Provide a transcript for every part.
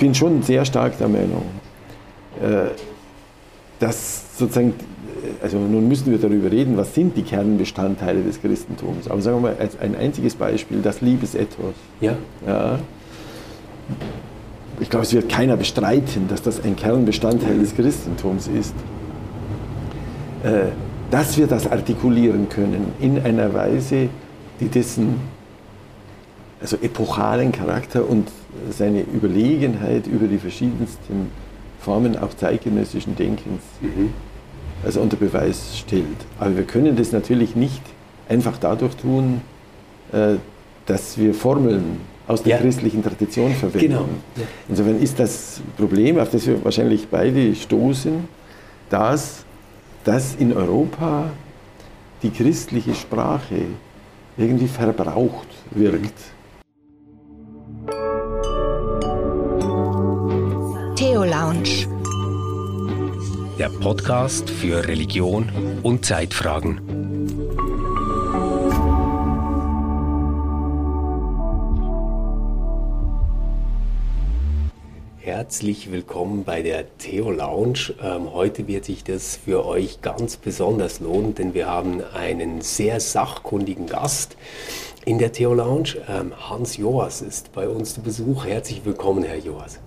bin schon sehr stark der Meinung, äh, dass sozusagen, also nun müssen wir darüber reden, was sind die Kernbestandteile des Christentums. Aber sagen wir mal, als ein einziges Beispiel, das Liebesethos. Ja. ja. Ich glaube, es wird keiner bestreiten, dass das ein Kernbestandteil des Christentums ist. Äh, dass wir das artikulieren können in einer Weise, die dessen also epochalen Charakter und seine Überlegenheit über die verschiedensten Formen auch zeitgenössischen Denkens mhm. also unter Beweis stellt. Aber wir können das natürlich nicht einfach dadurch tun, äh, dass wir Formeln aus der ja. christlichen Tradition verwenden. Genau. Ja. Insofern ist das Problem, auf das wir wahrscheinlich beide stoßen, dass, dass in Europa die christliche Sprache irgendwie verbraucht wirkt. Theo Lounge. Der Podcast für Religion und Zeitfragen. Herzlich willkommen bei der Theo Lounge. Ähm, heute wird sich das für euch ganz besonders lohnen, denn wir haben einen sehr sachkundigen Gast in der Theo Lounge. Ähm, Hans Joas ist bei uns zu Besuch. Herzlich willkommen, Herr Joas.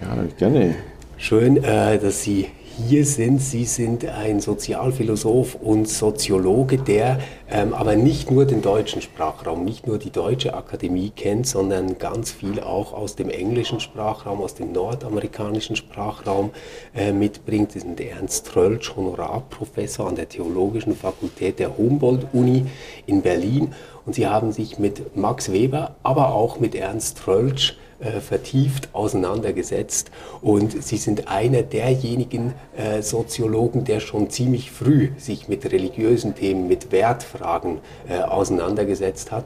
Ja, gerne. Schön, äh, dass Sie hier sind. Sie sind ein Sozialphilosoph und Soziologe, der ähm, aber nicht nur den deutschen Sprachraum, nicht nur die deutsche Akademie kennt, sondern ganz viel auch aus dem englischen Sprachraum, aus dem nordamerikanischen Sprachraum äh, mitbringt. Sie sind Ernst Röltsch, Honorarprofessor an der Theologischen Fakultät der Humboldt-Uni in Berlin. Und Sie haben sich mit Max Weber, aber auch mit Ernst Röltsch äh, vertieft auseinandergesetzt. Und Sie sind einer derjenigen äh, Soziologen, der schon ziemlich früh sich mit religiösen Themen, mit Wertfragen äh, auseinandergesetzt hat.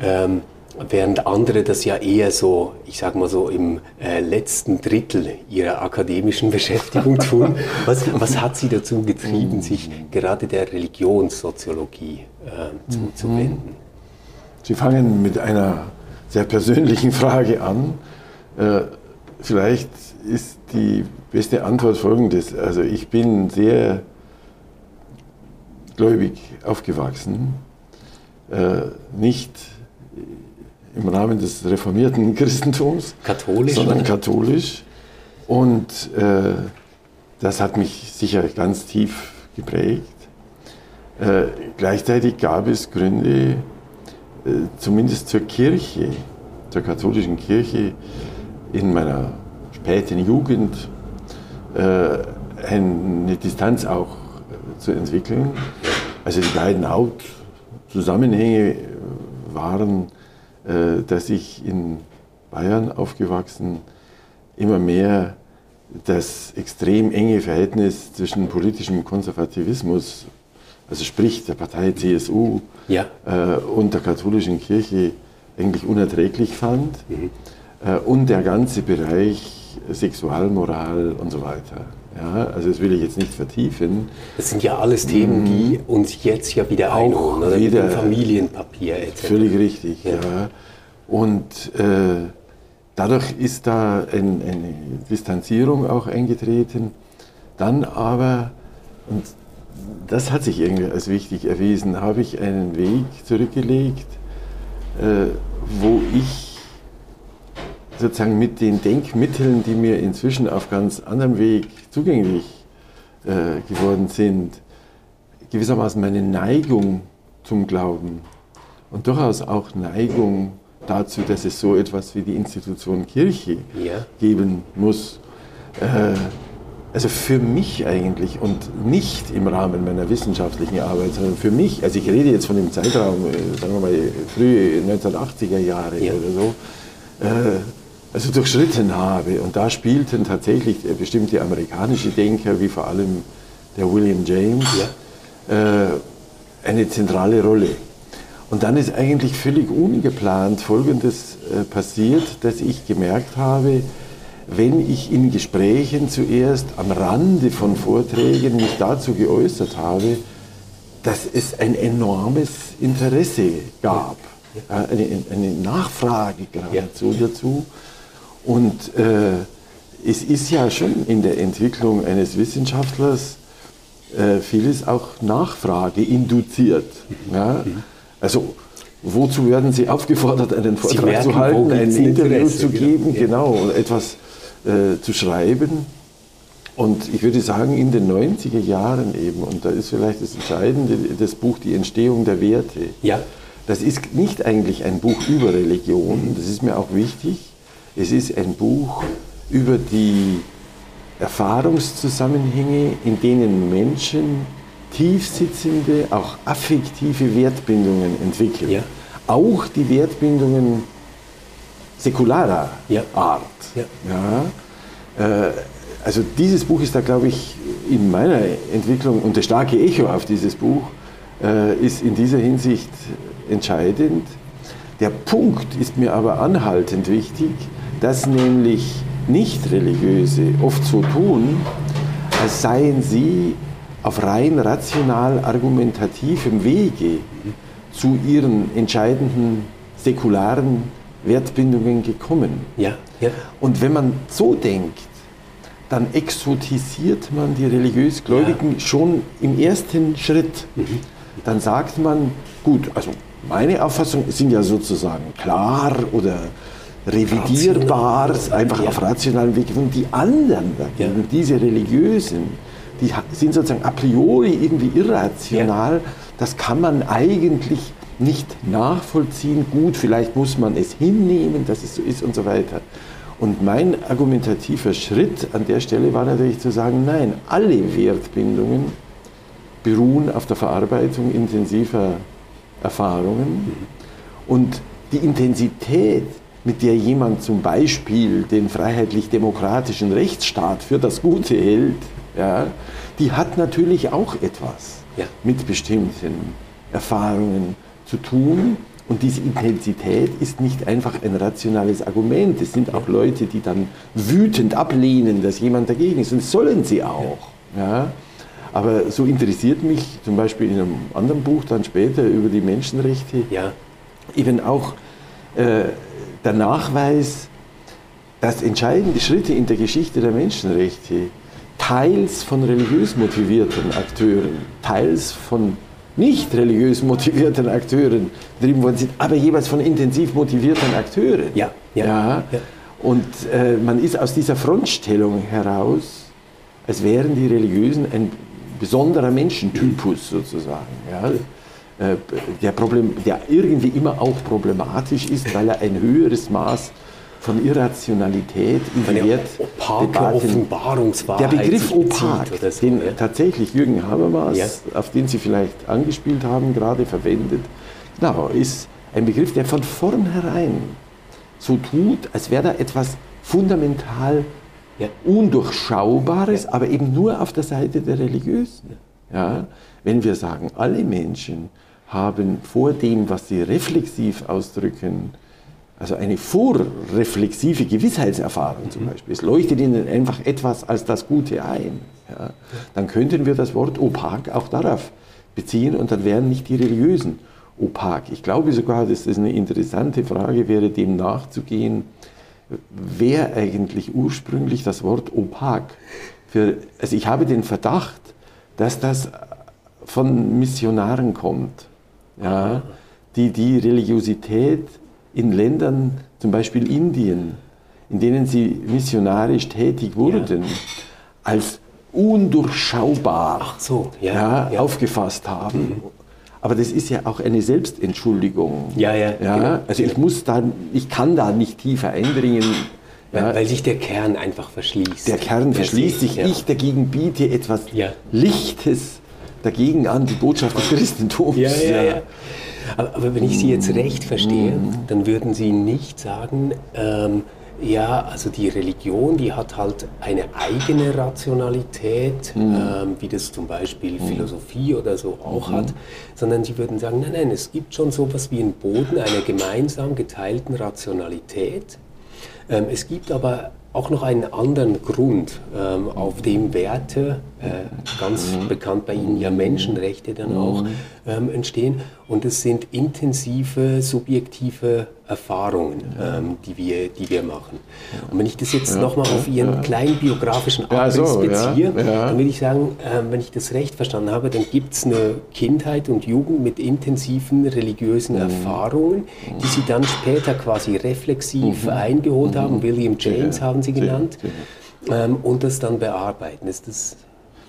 Ähm, während andere das ja eher so, ich sag mal so, im äh, letzten Drittel ihrer akademischen Beschäftigung tun. Was, was hat Sie dazu getrieben, sich gerade der Religionssoziologie äh, zuzuwenden? Sie fangen mit einer sehr persönlichen Frage an. Äh, vielleicht ist die beste Antwort folgendes. Also ich bin sehr gläubig aufgewachsen, äh, nicht im Rahmen des reformierten Christentums, katholisch, sondern oder? katholisch. Und äh, das hat mich sicher ganz tief geprägt. Äh, gleichzeitig gab es Gründe, zumindest zur Kirche, zur katholischen Kirche in meiner späten Jugend äh, eine Distanz auch zu entwickeln. Also die beiden Hauptzusammenhänge waren, äh, dass ich in Bayern aufgewachsen immer mehr das extrem enge Verhältnis zwischen politischem Konservativismus also sprich der Partei CSU ja. äh, und der katholischen Kirche eigentlich unerträglich fand mhm. äh, und der ganze Bereich Sexualmoral und so weiter. Ja, also das will ich jetzt nicht vertiefen. Das sind ja alles Themen, die mhm. uns jetzt ja wieder einholen, oder? Wieder Mit dem Familienpapier etc. Völlig richtig, ja. ja. Und äh, dadurch ist da ein, eine Distanzierung auch eingetreten. Dann aber, und das hat sich irgendwie als wichtig erwiesen, habe ich einen Weg zurückgelegt, äh, wo ich sozusagen mit den Denkmitteln, die mir inzwischen auf ganz anderem Weg zugänglich äh, geworden sind, gewissermaßen meine Neigung zum Glauben und durchaus auch Neigung dazu, dass es so etwas wie die Institution Kirche ja. geben muss, äh, also für mich eigentlich und nicht im Rahmen meiner wissenschaftlichen Arbeit, sondern für mich, also ich rede jetzt von dem Zeitraum, äh, sagen wir mal, frühe 1980er Jahre ja. oder so, äh, also durchschritten habe. Und da spielten tatsächlich bestimmte amerikanische Denker, wie vor allem der William James, ja. äh, eine zentrale Rolle. Und dann ist eigentlich völlig ungeplant Folgendes äh, passiert, dass ich gemerkt habe, wenn ich in Gesprächen zuerst am Rande von Vorträgen mich dazu geäußert habe, dass es ein enormes Interesse gab, eine, eine Nachfrage geradezu ja. dazu. Und äh, es ist ja schon in der Entwicklung eines Wissenschaftlers äh, vieles auch Nachfrage induziert. Ja? Also wozu werden Sie aufgefordert, einen Vortrag merken, zu halten, ein Interview zu geben, ja. genau, etwas äh, zu schreiben? Und ich würde sagen, in den 90er Jahren eben, und da ist vielleicht das Entscheidende, das Buch Die Entstehung der Werte. Ja. Das ist nicht eigentlich ein Buch über Religion, das ist mir auch wichtig. Es ist ein Buch über die Erfahrungszusammenhänge, in denen Menschen tiefsitzende, auch affektive Wertbindungen entwickeln. Ja. Auch die Wertbindungen säkularer ja. Art. Ja. ja. Äh, also dieses Buch ist da, glaube ich, in meiner Entwicklung und das starke Echo auf dieses Buch äh, ist in dieser Hinsicht entscheidend. Der Punkt ist mir aber anhaltend wichtig, dass nämlich Nicht-Religiöse oft so tun, als seien sie auf rein rational argumentativem Wege zu ihren entscheidenden säkularen Wertbindungen gekommen. Ja, ja. Und wenn man so denkt, dann exotisiert man die religiös Gläubigen ja. schon im ersten Schritt. Mhm. Dann sagt man, gut, also meine Auffassung sind ja sozusagen klar oder revidierbar, Rational. einfach ja. auf rationalen Weg. Und die anderen dagegen, ja. diese Religiösen, die sind sozusagen a priori irgendwie irrational. Das kann man eigentlich nicht nachvollziehen. Gut, vielleicht muss man es hinnehmen, dass es so ist und so weiter. Und mein argumentativer Schritt an der Stelle war natürlich zu sagen, nein, alle Wertbindungen beruhen auf der Verarbeitung intensiver Erfahrungen. Und die Intensität, mit der jemand zum Beispiel den freiheitlich-demokratischen Rechtsstaat für das Gute hält, ja, die hat natürlich auch etwas ja. mit bestimmten Erfahrungen zu tun. Und diese Intensität ist nicht einfach ein rationales Argument. Es sind auch Leute, die dann wütend ablehnen, dass jemand dagegen ist. Und das sollen sie auch. Ja. Aber so interessiert mich zum Beispiel in einem anderen Buch dann später über die Menschenrechte ja. eben auch äh, der Nachweis, dass entscheidende Schritte in der Geschichte der Menschenrechte teils von religiös motivierten Akteuren, teils von nicht religiös motivierten Akteuren betrieben worden sind, aber jeweils von intensiv motivierten Akteuren. Ja, ja. ja. ja. Und äh, man ist aus dieser Frontstellung heraus, als wären die Religiösen ein besonderer Menschentypus sozusagen. Ja. Äh, der, Problem, der irgendwie immer auch problematisch ist, weil er ein höheres Maß von Irrationalität die Wertdebatten. Der Begriff opak, so, den ja. tatsächlich Jürgen Habermas, ja. auf den Sie vielleicht angespielt haben, gerade verwendet, genau, ist ein Begriff, der von vornherein so tut, als wäre da etwas fundamental ja. Undurchschaubares, aber eben nur auf der Seite der Religiösen. Ja? Wenn wir sagen, alle Menschen haben vor dem, was sie reflexiv ausdrücken, also eine vorreflexive Gewissheitserfahrung zum mhm. Beispiel. Es leuchtet ihnen einfach etwas als das Gute ein. Ja. Dann könnten wir das Wort opak auch darauf beziehen und dann wären nicht die Religiösen opak. Ich glaube sogar, dass das eine interessante Frage wäre, dem nachzugehen, wer eigentlich ursprünglich das Wort opak für, also ich habe den Verdacht, dass das von Missionaren kommt, ja, die die Religiosität in Ländern, zum Beispiel Indien, in denen sie missionarisch tätig wurden, ja. als undurchschaubar so, ja, ja, aufgefasst haben. Mhm. Aber das ist ja auch eine Selbstentschuldigung. Ja, ja. Genau. Also ich muss da, ich kann da nicht tiefer eindringen. Weil, weil sich der Kern einfach verschließt. Der Kern verschließt sich. Ich dagegen biete etwas Lichtes dagegen an, die Botschaft des Christentums. Ja, ja, ja. Aber, wenn ich Sie jetzt recht verstehe, dann würden Sie nicht sagen, ähm, ja, also die Religion, die hat halt eine eigene Rationalität, mhm. ähm, wie das zum Beispiel mhm. Philosophie oder so auch mhm. hat, sondern Sie würden sagen, nein, nein, es gibt schon sowas wie einen Boden einer gemeinsam geteilten Rationalität. Ähm, es gibt aber auch noch einen anderen Grund, ähm, auf dem Werte, äh, ganz mhm. bekannt bei Ihnen ja Menschenrechte dann auch, mhm. Ähm, entstehen. Und es sind intensive, subjektive Erfahrungen, ähm, die, wir, die wir machen. Und wenn ich das jetzt ja, nochmal auf Ihren ja. kleinen biografischen Abriss ja, so, beziehe, dann würde ich sagen, äh, wenn ich das recht verstanden habe, dann gibt es eine Kindheit und Jugend mit intensiven religiösen mhm. Erfahrungen, die Sie dann später quasi reflexiv mhm. eingeholt mhm. haben. William James haben Sie genannt. Ähm, und das dann bearbeiten. Ist das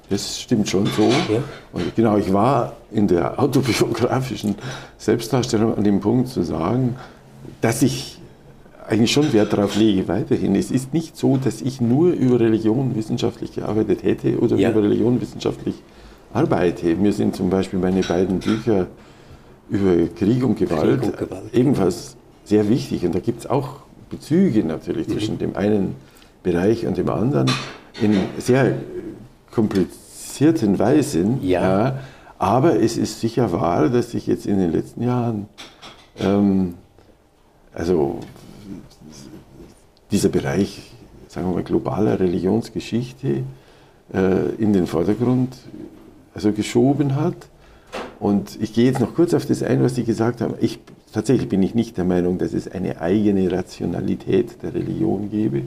das stimmt schon so. Ja. Und genau, ich war in der autobiografischen Selbstdarstellung an dem Punkt zu sagen, dass ich eigentlich schon Wert darauf lege, weiterhin. Es ist nicht so, dass ich nur über Religion wissenschaftlich gearbeitet hätte oder ja. über Religion wissenschaftlich arbeite. Mir sind zum Beispiel meine beiden Bücher über Krieg und Gewalt, Krieg und Gewalt. ebenfalls sehr wichtig. Und da gibt es auch Bezüge natürlich mhm. zwischen dem einen Bereich und dem anderen in sehr komplizierten Weisen. Ja. ja. Aber es ist sicher wahr, dass sich jetzt in den letzten Jahren ähm, also dieser Bereich, sagen wir mal, globaler Religionsgeschichte äh, in den Vordergrund also geschoben hat. Und ich gehe jetzt noch kurz auf das ein, was Sie gesagt haben. Ich, tatsächlich bin ich nicht der Meinung, dass es eine eigene Rationalität der Religion gebe.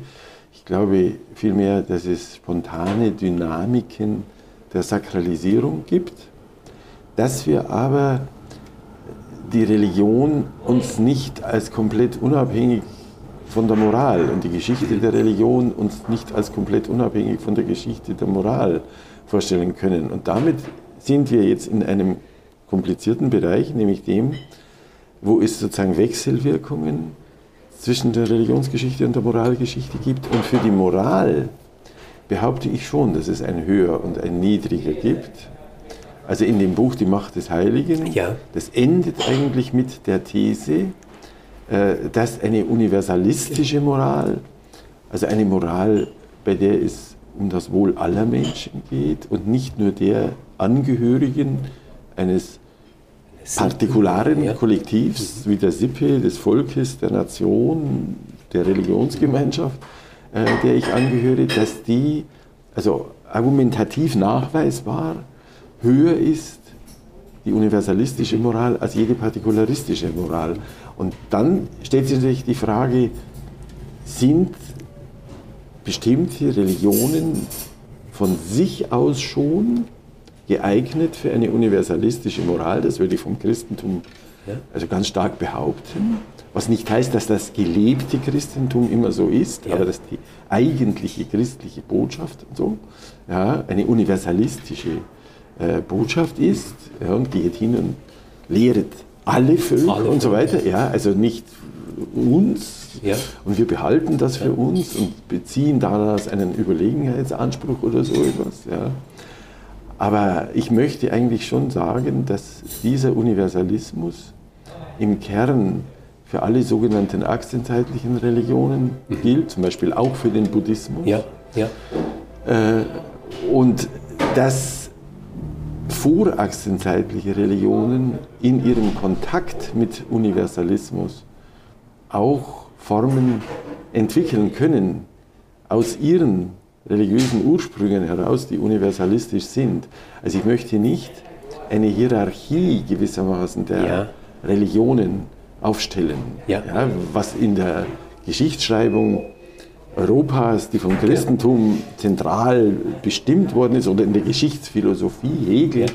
Ich glaube vielmehr, dass es spontane Dynamiken der Sakralisierung gibt, dass wir aber die Religion uns nicht als komplett unabhängig von der Moral und die Geschichte der Religion uns nicht als komplett unabhängig von der Geschichte der Moral vorstellen können. Und damit sind wir jetzt in einem komplizierten Bereich, nämlich dem, wo es sozusagen Wechselwirkungen zwischen der Religionsgeschichte und der Moralgeschichte gibt. Und für die Moral behaupte ich schon, dass es ein Höher und ein Niedriger gibt. Also in dem Buch Die Macht des Heiligen, ja. das endet eigentlich mit der These, äh, dass eine universalistische Moral, also eine Moral, bei der es um das Wohl aller Menschen geht und nicht nur der Angehörigen eines partikularen ja. Kollektivs wie der Sippe, des Volkes, der Nation, der Religionsgemeinschaft, äh, der ich angehöre, dass die also argumentativ nachweisbar höher ist, die universalistische Moral, als jede partikularistische Moral. Und dann stellt sich natürlich die Frage, sind bestimmte Religionen von sich aus schon geeignet für eine universalistische Moral. Das würde ich vom Christentum also ganz stark behaupten. Was nicht heißt, dass das gelebte Christentum immer so ist, ja. aber dass die eigentliche christliche Botschaft und so ja, eine universalistische äh, Botschaft ist ja, und geht hin und lehret alle Völker alle und so weiter. Ja, also nicht uns ja. und wir behalten das für uns und beziehen daraus einen Überlegenheitsanspruch oder so etwas. Ja. Aber ich möchte eigentlich schon sagen, dass dieser Universalismus im Kern für alle sogenannten aktienzeitlichen Religionen mhm. gilt, zum Beispiel auch für den Buddhismus. Ja, ja. Äh, und dass voraktienzeitliche Religionen in ihrem Kontakt mit Universalismus auch Formen entwickeln können aus ihren religiösen Ursprüngen heraus, die universalistisch sind. Also ich möchte nicht eine Hierarchie gewissermaßen der ja. Religionen aufstellen, ja. Ja, was in der Geschichtsschreibung Europas, die vom Christentum zentral bestimmt worden ist, oder in der Geschichtsphilosophie Hegel,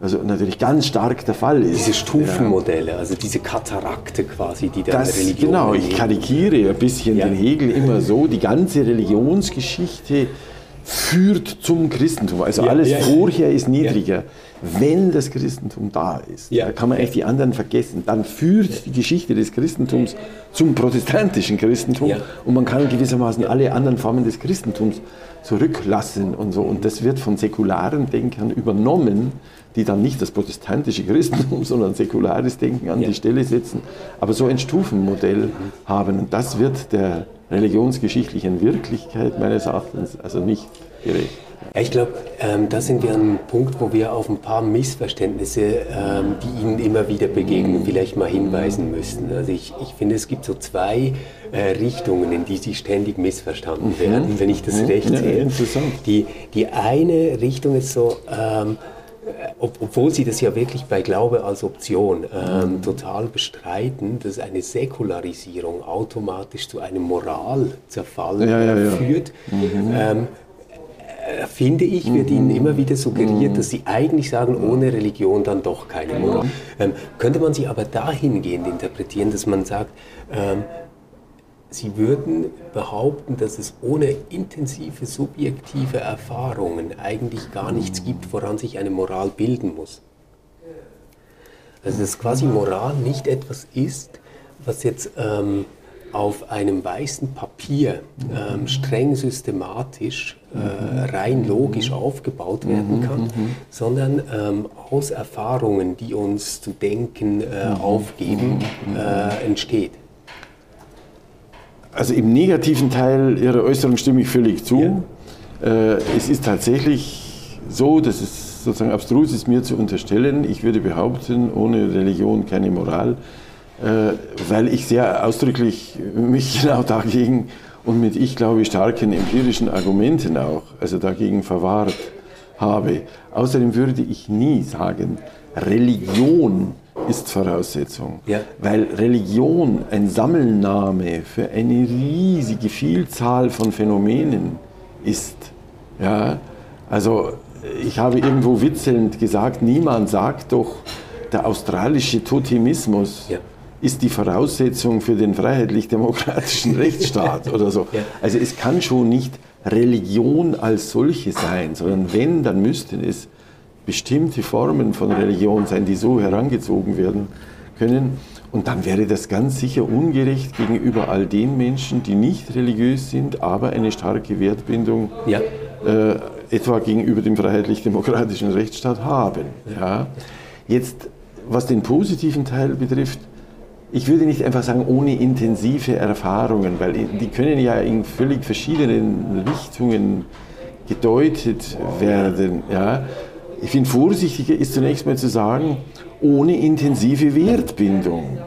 also natürlich ganz stark der Fall ist. Diese Stufenmodelle, also diese Katarakte quasi, die der das, Religion. Genau, ich karikiere ein bisschen ja. den Hegel immer so, die ganze Religionsgeschichte führt zum Christentum. Also ja, alles ja, vorher ist niedriger. Wenn das Christentum da ist, da kann man eigentlich die anderen vergessen. Dann führt die Geschichte des Christentums zum protestantischen Christentum und man kann gewissermaßen alle anderen Formen des Christentums zurücklassen und so. Und das wird von säkularen Denkern übernommen, die dann nicht das protestantische Christentum, sondern säkulares Denken an die Stelle setzen, aber so ein Stufenmodell haben. Und das wird der religionsgeschichtlichen Wirklichkeit meines Erachtens also nicht gerecht. Ja, ich glaube, ähm, da sind wir an einem Punkt, wo wir auf ein paar Missverständnisse, ähm, die Ihnen immer wieder begegnen, vielleicht mal hinweisen müssten. Also ich, ich finde, es gibt so zwei äh, Richtungen, in die Sie ständig missverstanden mhm. werden, wenn ich das mhm. recht sehe. Ja, interessant. Die, die eine Richtung ist so, ähm, ob, obwohl sie das ja wirklich bei Glaube als Option ähm, mhm. total bestreiten, dass eine Säkularisierung automatisch zu einem Moralzerfall ja, ja, ja. führt. Mhm. Ähm, äh, finde ich, wird ihnen immer wieder suggeriert, dass sie eigentlich sagen, ohne Religion dann doch keine Moral. Ähm, könnte man sie aber dahingehend interpretieren, dass man sagt, ähm, sie würden behaupten, dass es ohne intensive subjektive Erfahrungen eigentlich gar nichts gibt, woran sich eine Moral bilden muss. Also dass quasi Moral nicht etwas ist, was jetzt ähm, auf einem weißen Papier ähm, streng systematisch, äh, rein logisch aufgebaut werden kann, sondern ähm, aus Erfahrungen, die uns zu denken äh, aufgeben, äh, entsteht. Also im negativen Teil Ihrer Äußerung stimme ich völlig zu. Ja. Äh, es ist tatsächlich so, dass es sozusagen abstrus ist, mir zu unterstellen, ich würde behaupten, ohne Religion keine Moral. Äh, weil ich sehr ausdrücklich mich genau dagegen und mit, ich glaube, starken empirischen Argumenten auch, also dagegen verwahrt habe. Außerdem würde ich nie sagen, Religion ist Voraussetzung, ja. weil Religion ein Sammelname für eine riesige Vielzahl von Phänomenen ist. Ja, also ich habe irgendwo witzelnd gesagt, niemand sagt doch, der australische Totemismus ja ist die Voraussetzung für den freiheitlich-demokratischen Rechtsstaat oder so. Also es kann schon nicht Religion als solche sein, sondern wenn, dann müssten es bestimmte Formen von Religion sein, die so herangezogen werden können. Und dann wäre das ganz sicher ungerecht gegenüber all den Menschen, die nicht religiös sind, aber eine starke Wertbindung ja. äh, etwa gegenüber dem freiheitlich-demokratischen Rechtsstaat haben. Ja. Jetzt, was den positiven Teil betrifft, ich würde nicht einfach sagen, ohne intensive Erfahrungen, weil die können ja in völlig verschiedenen Richtungen gedeutet werden. Ja. Ich finde, vorsichtiger ist zunächst mal zu sagen, ohne intensive Wertbindung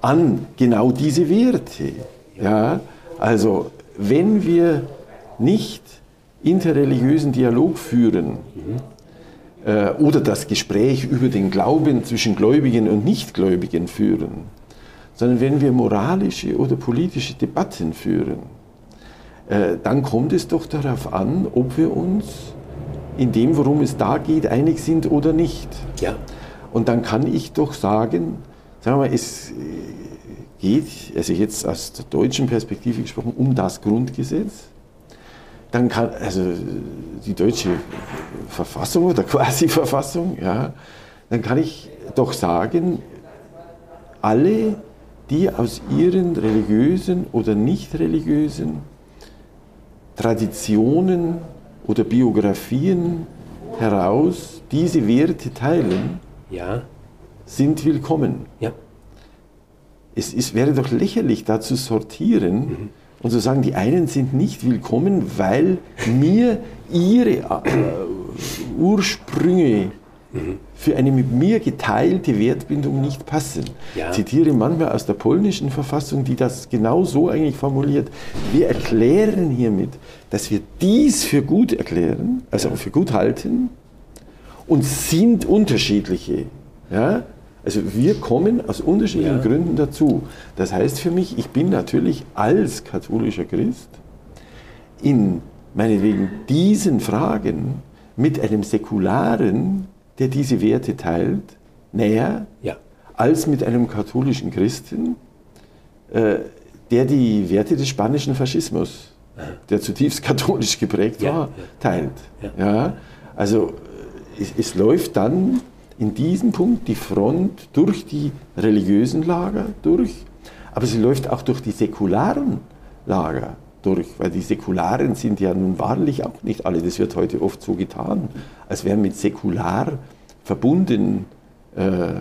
an genau diese Werte. Ja. Also, wenn wir nicht interreligiösen Dialog führen, äh, oder das Gespräch über den Glauben zwischen Gläubigen und Nichtgläubigen führen, sondern wenn wir moralische oder politische Debatten führen, äh, dann kommt es doch darauf an, ob wir uns in dem, worum es da geht, einig sind oder nicht. Ja. Und dann kann ich doch sagen, sagen wir mal, es äh, geht, also jetzt aus der deutschen Perspektive gesprochen, um das Grundgesetz. Dann kann, also die deutsche Verfassung oder quasi Verfassung, ja, dann kann ich doch sagen, alle die aus ihren religiösen oder nicht religiösen Traditionen oder Biografien heraus diese Werte teilen, ja. sind willkommen. Ja. Es ist, wäre doch lächerlich, da zu sortieren mhm. und zu sagen, die einen sind nicht willkommen, weil mir ihre äh, Für eine mit mir geteilte Wertbindung nicht passen. Ja. Ich zitiere manchmal aus der polnischen Verfassung, die das genau so eigentlich formuliert. Wir erklären hiermit, dass wir dies für gut erklären, also ja. für gut halten, und sind unterschiedliche. Ja? Also wir kommen aus unterschiedlichen ja. Gründen dazu. Das heißt für mich, ich bin natürlich als katholischer Christ in meinetwegen diesen Fragen mit einem säkularen der diese Werte teilt, näher ja. als mit einem katholischen Christen, äh, der die Werte des spanischen Faschismus, der zutiefst katholisch geprägt war, ja, teilt. Ja. Also es, es läuft dann in diesem Punkt die Front durch die religiösen Lager durch, aber sie läuft auch durch die säkularen Lager durch, weil die Säkularen sind ja nun wahrlich auch nicht alle. Das wird heute oft so getan, als wären mit säkular verbunden äh,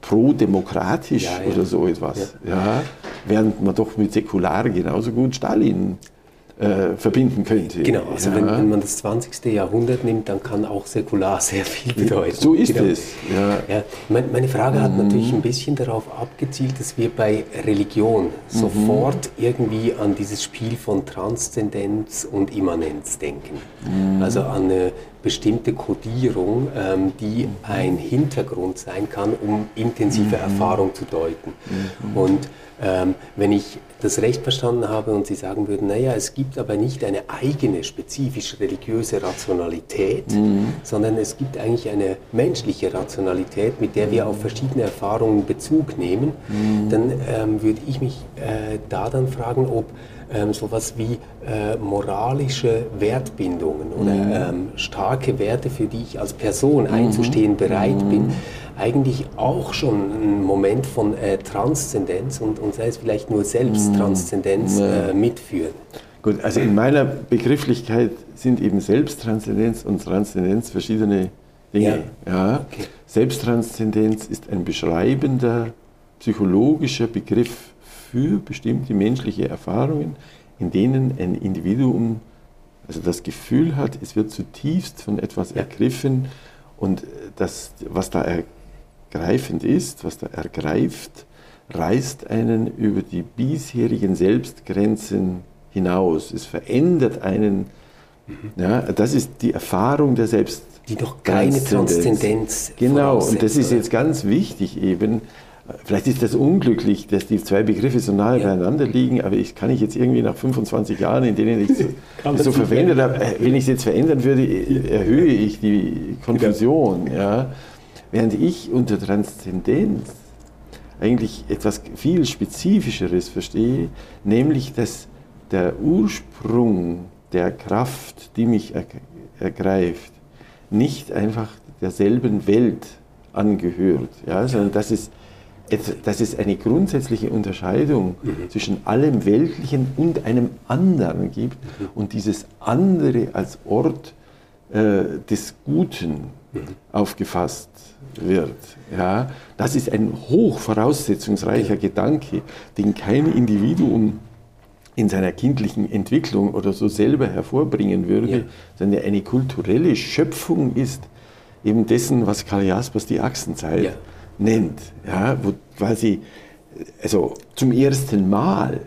pro-demokratisch ja, ja. oder so etwas. Ja. während man doch mit säkular genauso gut Stalin äh, verbinden könnte. Genau, also ja. wenn, wenn, man das 20. Jahrhundert nimmt, dann kann auch säkular sehr viel bedeuten. So ist genau. es. Ja. ja meine, meine, Frage hat mhm. natürlich ein bisschen darauf abgezielt, dass wir bei Religion mhm. sofort irgendwie an dieses Spiel von Transzendenz und Immanenz denken. Mhm. Also an eine bestimmte Kodierung, ähm, die ein Hintergrund sein kann, um intensive mhm. Erfahrung zu deuten. Mhm. Und ähm, wenn ich das recht verstanden habe und Sie sagen würden, naja, es gibt aber nicht eine eigene spezifisch religiöse Rationalität, mhm. sondern es gibt eigentlich eine menschliche Rationalität, mit der wir auf verschiedene Erfahrungen Bezug nehmen, mhm. dann ähm, würde ich mich äh, da dann fragen, ob ähm, sowas wie äh, moralische Wertbindungen oder mhm. ähm, starke Werte, für die ich als Person mhm. einzustehen bereit bin, mhm eigentlich auch schon ein Moment von äh, Transzendenz und, und sei es vielleicht nur Selbsttranszendenz mm. äh, mitführen. Gut, also in meiner Begrifflichkeit sind eben Selbsttranszendenz und Transzendenz verschiedene Dinge. Ja. ja. Okay. Selbsttranszendenz ist ein beschreibender psychologischer Begriff für bestimmte menschliche Erfahrungen, in denen ein Individuum also das Gefühl hat, es wird zutiefst von etwas ergriffen und das, was da greifend ist, was da ergreift, reißt einen über die bisherigen Selbstgrenzen hinaus. Es verändert einen. Mhm. Ja, das ist die Erfahrung der Selbst. Die doch keine Transzendenz. Genau, und das ist jetzt ganz wichtig eben. Vielleicht ist das unglücklich, dass die zwei Begriffe so nahe ja. beieinander liegen, aber ich kann ich jetzt irgendwie nach 25 Jahren, in denen ich es so verwendet habe, äh, wenn ich es jetzt verändern würde, erhöhe ich die Konfusion. Ja. Während ich unter Transzendenz eigentlich etwas viel Spezifischeres verstehe, nämlich dass der Ursprung der Kraft, die mich ergreift, nicht einfach derselben Welt angehört, ja, sondern dass es, dass es eine grundsätzliche Unterscheidung mhm. zwischen allem Weltlichen und einem anderen gibt mhm. und dieses andere als Ort äh, des Guten mhm. aufgefasst wird. Ja, das ist ein hoch voraussetzungsreicher Gedanke, den kein Individuum in seiner kindlichen Entwicklung oder so selber hervorbringen würde, ja. sondern eine kulturelle Schöpfung ist eben dessen, was Karl Jaspers die Achsenzeit ja. Nennt, ja, wo quasi also zum ersten Mal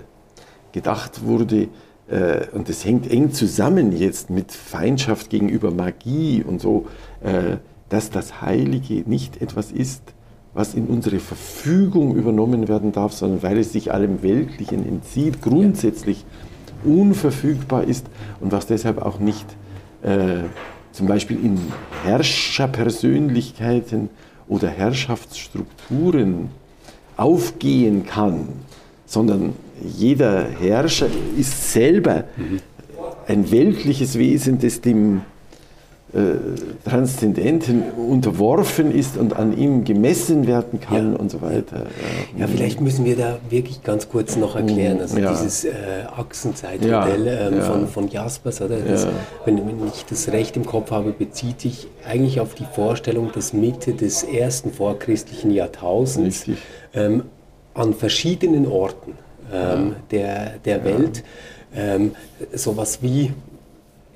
gedacht wurde, äh, und das hängt eng zusammen jetzt mit Feindschaft gegenüber Magie und so, äh, dass das Heilige nicht etwas ist, was in unsere Verfügung übernommen werden darf, sondern weil es sich allem Weltlichen entzieht, grundsätzlich unverfügbar ist und was deshalb auch nicht äh, zum Beispiel in Herrscherpersönlichkeiten oder Herrschaftsstrukturen aufgehen kann, sondern jeder Herrscher ist selber mhm. ein weltliches Wesen, das dem äh, Transzendenten unterworfen ist und an ihm gemessen werden kann ja. und so weiter. Ja, vielleicht müssen wir da wirklich ganz kurz noch erklären, also ja. dieses äh, Achsenzeitmodell ja. ähm, Von, von Jaspers, oder? Das, wenn, wenn, ich das recht im Kopf habe, bezieht sich eigentlich auf die Vorstellung, dass Mitte des ersten vorchristlichen Jahrtausends ähm, an verschiedenen Orten ähm, der, der Welt ähm, sowas wie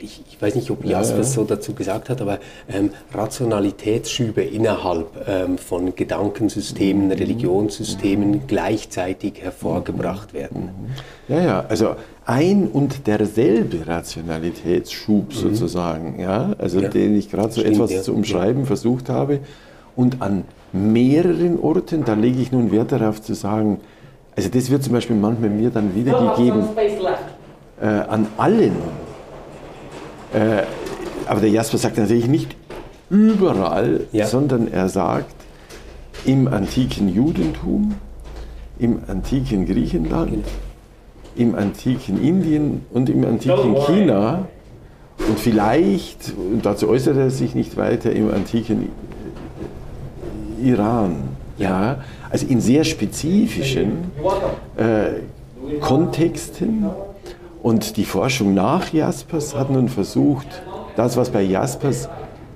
ich, ich, weiß nicht, ob Jaspers ja, ja. so dazu gesagt hat, aber ähm, Rationalitätsschübe innerhalb ähm, von Gedankensystemen, mhm. Religionssystemen gleichzeitig hervorgebracht werden. Mhm. Ja, ja, also ein und derselbe Rationalitätsschub mhm. sozusagen, ja, also ja. den ich gerade so Stimmt, etwas zu umschreiben versucht habe. Und an mehreren Orten, da lege ich nun Wert darauf zu sagen, also das wird zum Beispiel manchmal mir dann wiedergegeben, äh, an allen äh, aber der Jasper sagt natürlich nicht überall, ja. sondern er sagt im antiken Judentum, im antiken Griechenland, genau. im antiken Indien und im antiken China und vielleicht, und dazu äußert er sich nicht weiter, im antiken Iran. Ja. Also in sehr spezifischen äh, Kontexten und die Forschung nach Jaspers hat nun versucht, das, was bei Jaspers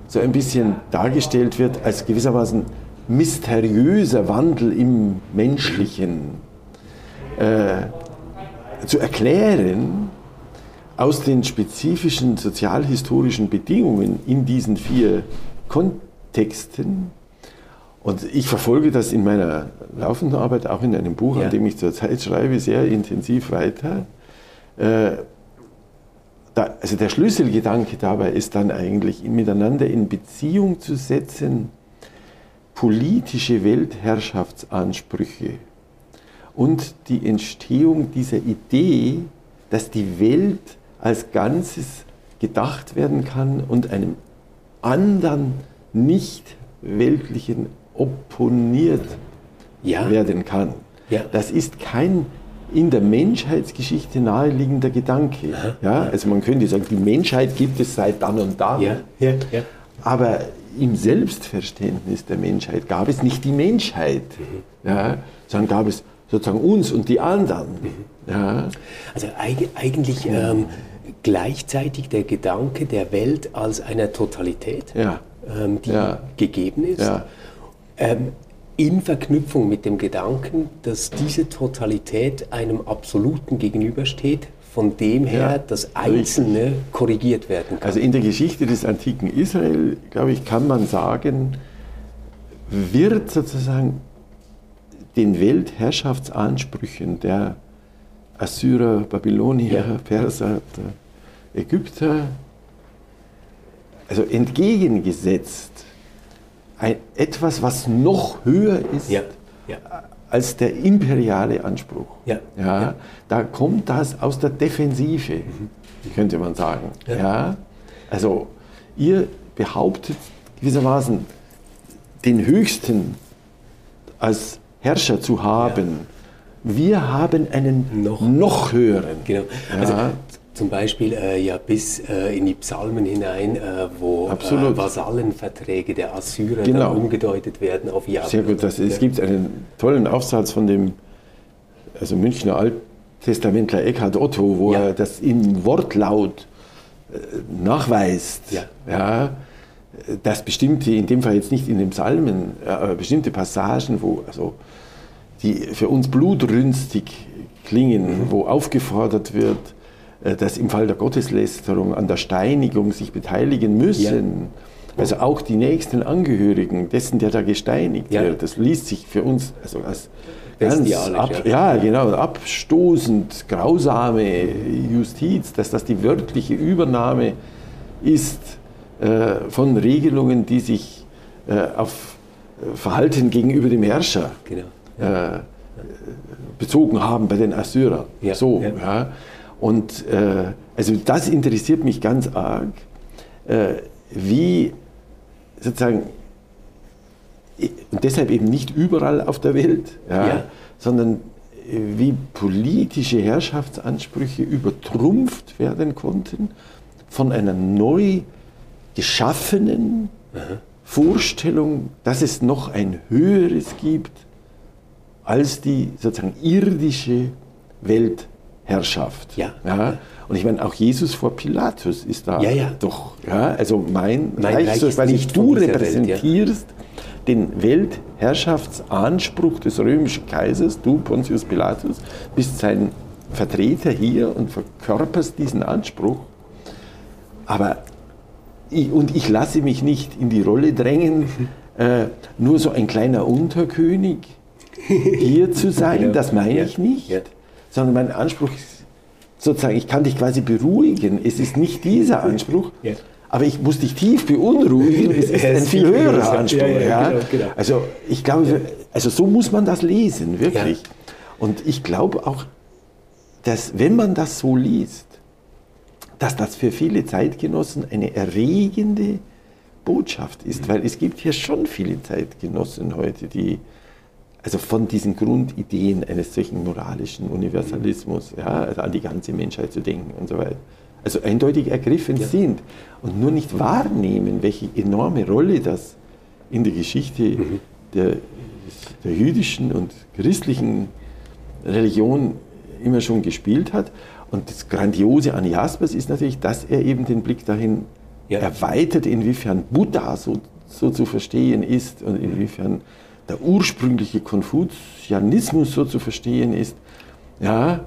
so ein bisschen dargestellt wird, als gewissermaßen mysteriöser Wandel im Menschlichen äh, zu erklären aus den spezifischen sozialhistorischen Bedingungen in diesen vier Kontexten, und ich verfolge das in meiner laufenden Arbeit, auch in einem Buch, ja. an dem ich zurzeit schreibe, sehr intensiv weiter. Äh, da, also der Schlüsselgedanke dabei ist dann eigentlich, miteinander in Beziehung zu setzen, politische Weltherrschaftsansprüche und die Entstehung dieser Idee, dass die Welt als Ganzes gedacht werden kann und einem anderen nicht weltlichen opponiert ja. werden kann. Ja. Das ist kein in der Menschheitsgeschichte naheliegender Gedanke. Ja, also man könnte sagen, die Menschheit gibt es seit dann und dann. Ja, ja, ja. Aber im Selbstverständnis der Menschheit gab es nicht die Menschheit, mhm. ja, sondern gab es sozusagen uns und die anderen. Mhm. Ja. Also eigentlich ähm, gleichzeitig der Gedanke der Welt als einer Totalität, ja. ähm, die gegeben ist. Ähm, in Verknüpfung mit dem Gedanken, dass diese Totalität einem Absoluten gegenübersteht, von dem her ja, das Einzelne richtig. korrigiert werden kann. Also in der Geschichte des antiken Israel, glaube ich, kann man sagen, wird sozusagen den Weltherrschaftsansprüchen der Assyrer, Babylonier, ja. Perser, Ägypter, also entgegengesetzt ein, etwas, was noch höher ist ja. Ja. als der imperiale Anspruch. Ja. Ja, Da kommt das aus der Defensive, mhm. könnte man sagen. Ja. Also ihr behauptet gewissermaßen den Höchsten als Herrscher zu haben. Wir haben einen noch, noch höheren. Genau. Also zum Beispiel äh, ja bis äh, in die Psalmen hinein, äh, wo äh, Vasallenverträge der Assyrer genau. umgedeutet werden auf Jahre. Sehr gut, das, es gibt einen tollen Aufsatz von dem also Münchner Alttestamentler Eckhard Otto, wo ja. er das im Wortlaut äh, nachweist. Ja. ja dass bestimmte, in dem Fall jetzt nicht in den Psalmen, aber bestimmte Passagen, wo also die für uns blutrünstig klingen, mhm. wo aufgefordert wird, äh, dass im Fall der Gotteslästerung an der Steinigung sich beteiligen müssen. Ja. Also auch die nächsten Angehörigen dessen, der da gesteinigt ja. wird, das liest sich für uns also als ganz ab, ja. ja, genau, abstoßend, grausame Justiz, dass das die wörtliche Übernahme ist äh, von Regelungen, die sich äh, auf Verhalten gegenüber dem Herrscher genau. äh, bezogen haben bei den Assyrern. So, ja. Und äh, also das interessiert mich ganz arg, äh, wie sozusagen, und deshalb eben nicht überall auf der Welt, ja, ja. sondern äh, wie politische Herrschaftsansprüche übertrumpft werden konnten von einer neu geschaffenen Aha. Vorstellung, dass es noch ein höheres gibt als die sozusagen irdische Welt Herrschaft. Ja. ja. Und ich meine, auch Jesus vor Pilatus ist da ja, ja. doch. Ja, also mein, mein Reich, Reich weil nicht du repräsentierst Welt, ja. den Weltherrschaftsanspruch des römischen Kaisers, du Pontius Pilatus, bist sein Vertreter hier und verkörperst diesen Anspruch. Aber ich, und ich lasse mich nicht in die Rolle drängen, äh, nur so ein kleiner Unterkönig hier zu sein, das meine ich nicht sondern mein Anspruch ist sozusagen, ich kann dich quasi beruhigen. Es ist nicht dieser Anspruch, ja. aber ich muss dich tief beunruhigen. Es ist ein viel höherer Anspruch. Ja, ja, genau, genau. Also ich glaube, also so muss man das lesen, wirklich. Und ich glaube auch, dass wenn man das so liest, dass das für viele Zeitgenossen eine erregende Botschaft ist, mhm. weil es gibt hier schon viele Zeitgenossen heute, die also von diesen Grundideen eines solchen moralischen Universalismus, ja, also an die ganze Menschheit zu denken und so weiter, also eindeutig ergriffen ja. sind und nur nicht wahrnehmen, welche enorme Rolle das in der Geschichte mhm. der, der jüdischen und christlichen Religion immer schon gespielt hat. Und das Grandiose an Jaspers ist natürlich, dass er eben den Blick dahin ja. erweitert, inwiefern Buddha so, so zu verstehen ist und inwiefern der ursprüngliche Konfuzianismus so zu verstehen ist, Ja?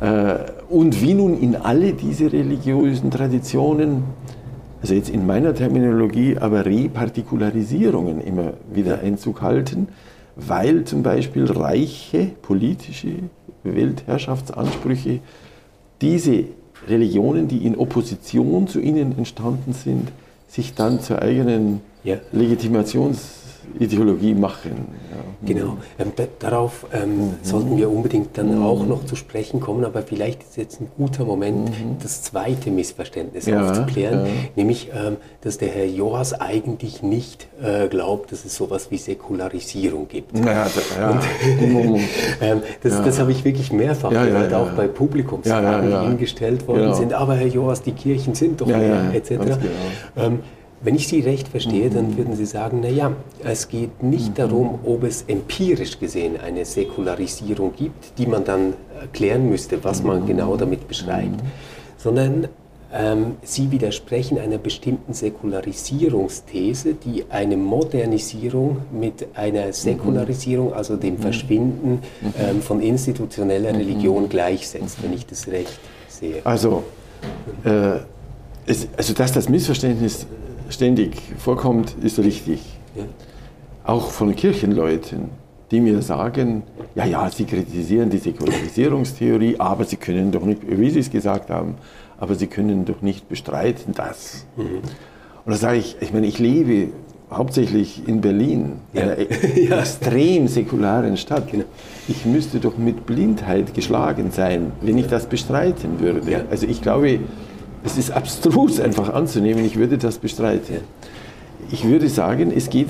ja. Äh, und wie nun in alle diese religiösen Traditionen, also jetzt in meiner Terminologie, aber Repartikularisierungen immer wieder Einzug halten, weil zum Beispiel reiche politische Weltherrschaftsansprüche diese Religionen, die in Opposition zu ihnen entstanden sind, sich dann zur eigenen ja. Legitimations Ideologie machen. Ja. Genau, ähm, da, darauf ähm, mhm. sollten wir unbedingt dann mhm. auch noch zu sprechen kommen, aber vielleicht ist jetzt ein guter Moment, mhm. das zweite Missverständnis ja, aufzuklären, ja. nämlich, ähm, dass der Herr Joas eigentlich nicht äh, glaubt, dass es sowas wie Säkularisierung gibt. Ja, Und, ähm, das, das habe ich wirklich mehrfach gehört, auch bei Publikumsfragen, die ihm gestellt worden genau. sind, aber Herr Joas, die Kirchen sind doch mehr, etc. Genau. Wenn ich Sie recht verstehe, dann mhm. würden Sie sagen, naja, es geht nicht mhm. darum, ob es empirisch gesehen eine Säkularisierung gibt, die man dann erklären müsste, was man mhm. genau damit beschreibt, sondern ähm, Sie widersprechen einer bestimmten Säkularisierungsthese, die eine Modernisierung mit einer Säkularisierung, also dem Verschwinden ähm, von institutioneller Religion gleichsetzt, wenn ich das recht sehe. Also, äh, es, also dass das Missverständnis ständig vorkommt, ist richtig. Ja. Auch von Kirchenleuten, die mir sagen, ja, ja, sie kritisieren die Säkularisierungstheorie, aber sie können doch nicht, wie sie es gesagt haben, aber sie können doch nicht bestreiten das. Mhm. Und da sage ich, ich meine, ich lebe hauptsächlich in Berlin, ja. einer ja. extrem säkularen Stadt. Genau. Ich müsste doch mit Blindheit geschlagen sein, wenn ich das bestreiten würde. Ja. Also ich glaube, es ist abstrus einfach anzunehmen, ich würde das bestreiten. Ich würde sagen, es geht,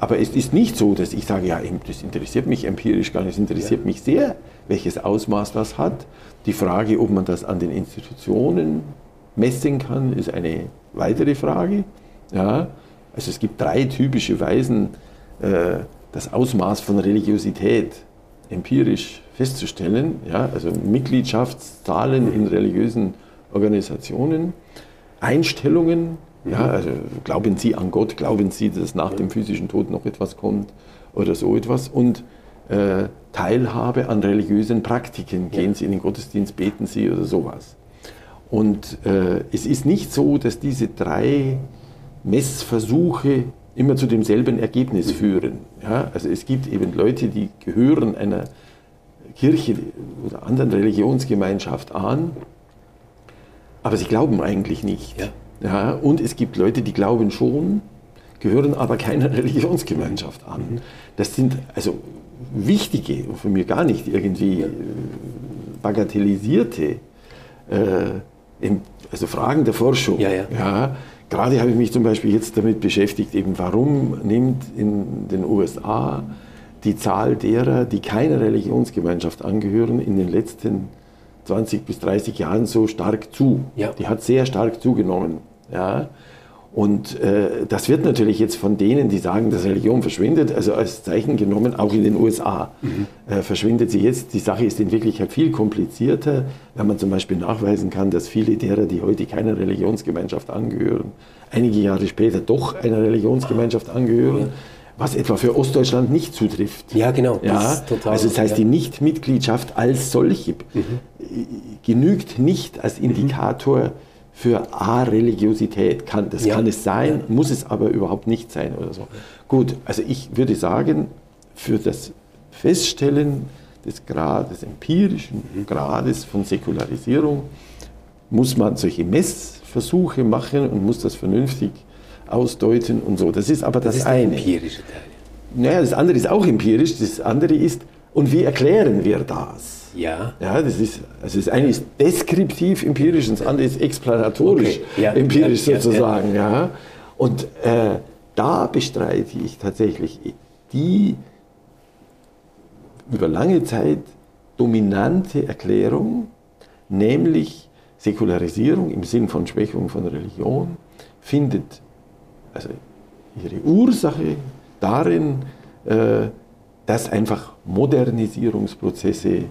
aber es ist nicht so, dass ich sage, ja, das interessiert mich empirisch gar nicht, es interessiert ja. mich sehr, welches Ausmaß das hat. Die Frage, ob man das an den Institutionen messen kann, ist eine weitere Frage. Ja, also es gibt drei typische Weisen, äh, das Ausmaß von Religiosität empirisch festzustellen. Ja, also Mitgliedschaftszahlen in religiösen Organisationen, Einstellungen, mhm. ja, also glauben Sie an Gott, glauben Sie, dass nach dem physischen Tod noch etwas kommt oder so etwas und äh, Teilhabe an religiösen Praktiken, gehen. Sie in den Gottesdienst, beten Sie oder sowas. Und äh, es ist nicht so, dass diese drei Messversuche immer zu demselben Ergebnis mhm. führen. Ja, also es gibt eben Leute, die gehören einer Kirche oder anderen Religionsgemeinschaft an aber sie glauben eigentlich nicht. Ja. Ja, und es gibt Leute, die glauben schon, gehören aber keiner Religionsgemeinschaft an. Mhm. Das sind also wichtige, von mir gar nicht irgendwie. Äh, bagatellisierte äh, also Fragen der Forschung. Ja, ja. ja, gerade habe ich mich zum Beispiel jetzt damit beschäftigt, eben warum nimmt in den USA die Zahl derer, die keiner Religionsgemeinschaft angehören, in den letzten Jahren 20 bis 30 Jahren so stark zu. Ja. Die hat sehr stark zugenommen. Ja. Und äh, das wird natürlich jetzt von denen, die sagen, dass Religion verschwindet, also als Zeichen genommen, auch in den USA mhm. äh, verschwindet sie jetzt. Die Sache ist in Wirklichkeit viel komplizierter, wenn man zum Beispiel nachweisen kann, dass viele derer, die heute keiner Religionsgemeinschaft angehören, einige Jahre später doch einer Religionsgemeinschaft angehören. Ja was etwa für Ostdeutschland nicht zutrifft. Ja, genau. Ja, total, also das heißt, ja. die Nichtmitgliedschaft als solche mhm. genügt nicht als Indikator mhm. für A-Religiosität. Kann, das ja. kann es sein, muss es aber überhaupt nicht sein oder so. Gut, also ich würde sagen, für das Feststellen des, Grad, des empirischen. Grades von Säkularisierung muss man solche Messversuche machen und muss das vernünftig ausdeuten und so. Das ist aber das, das ist eine. empirische Teil. Naja, das andere ist auch empirisch. Das andere ist, und wie erklären wir das? Ja. Ja, das ist, also das eine ist deskriptiv empirisch und das andere ist explanatorisch okay. ja, empirisch ja, sozusagen. Ja, ja. Und äh, da bestreite ich tatsächlich die über lange Zeit dominante Erklärung, nämlich Säkularisierung im Sinn von Schwächung von Religion, findet also ihre Ursache darin, äh, dass einfach Modernisierungsprozesse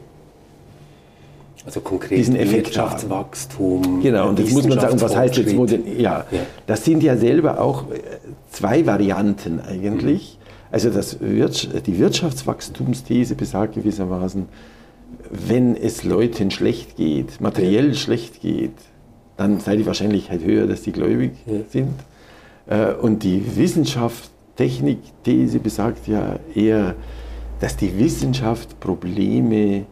also konkret diesen Effekt Wirtschaftswachstum. Haben. Genau, und das muss man sagen, was heißt jetzt modern? Ja, ja, das sind ja selber auch äh, zwei Varianten eigentlich. Mhm. Also das, die Wirtschaftswachstumsthese besagt gewissermaßen, wenn es Leuten schlecht geht, materiell ja. schlecht geht, dann sei die Wahrscheinlichkeit höher, dass sie gläubig ja. sind. Äh, und die Wissenschaft, Technik, These besagt ja eher, dass die Wissenschaft Probleme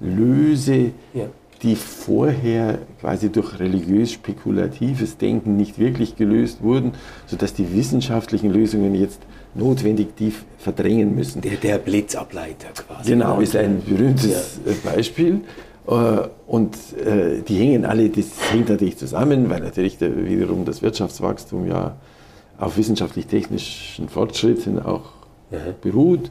löse, ja. die vorher quasi durch religiös-spekulatives Denken nicht wirklich gelöst wurden, sodass die wissenschaftlichen Lösungen jetzt notwendig tief verdrängen müssen. Der, der Blitzableiter quasi. Genau, ist ein berühmtes ja. Beispiel. Äh, und äh, die hängen alle, das hängt natürlich zusammen, weil natürlich wiederum das Wirtschaftswachstum ja auf wissenschaftlich-technischen Fortschritten auch beruht.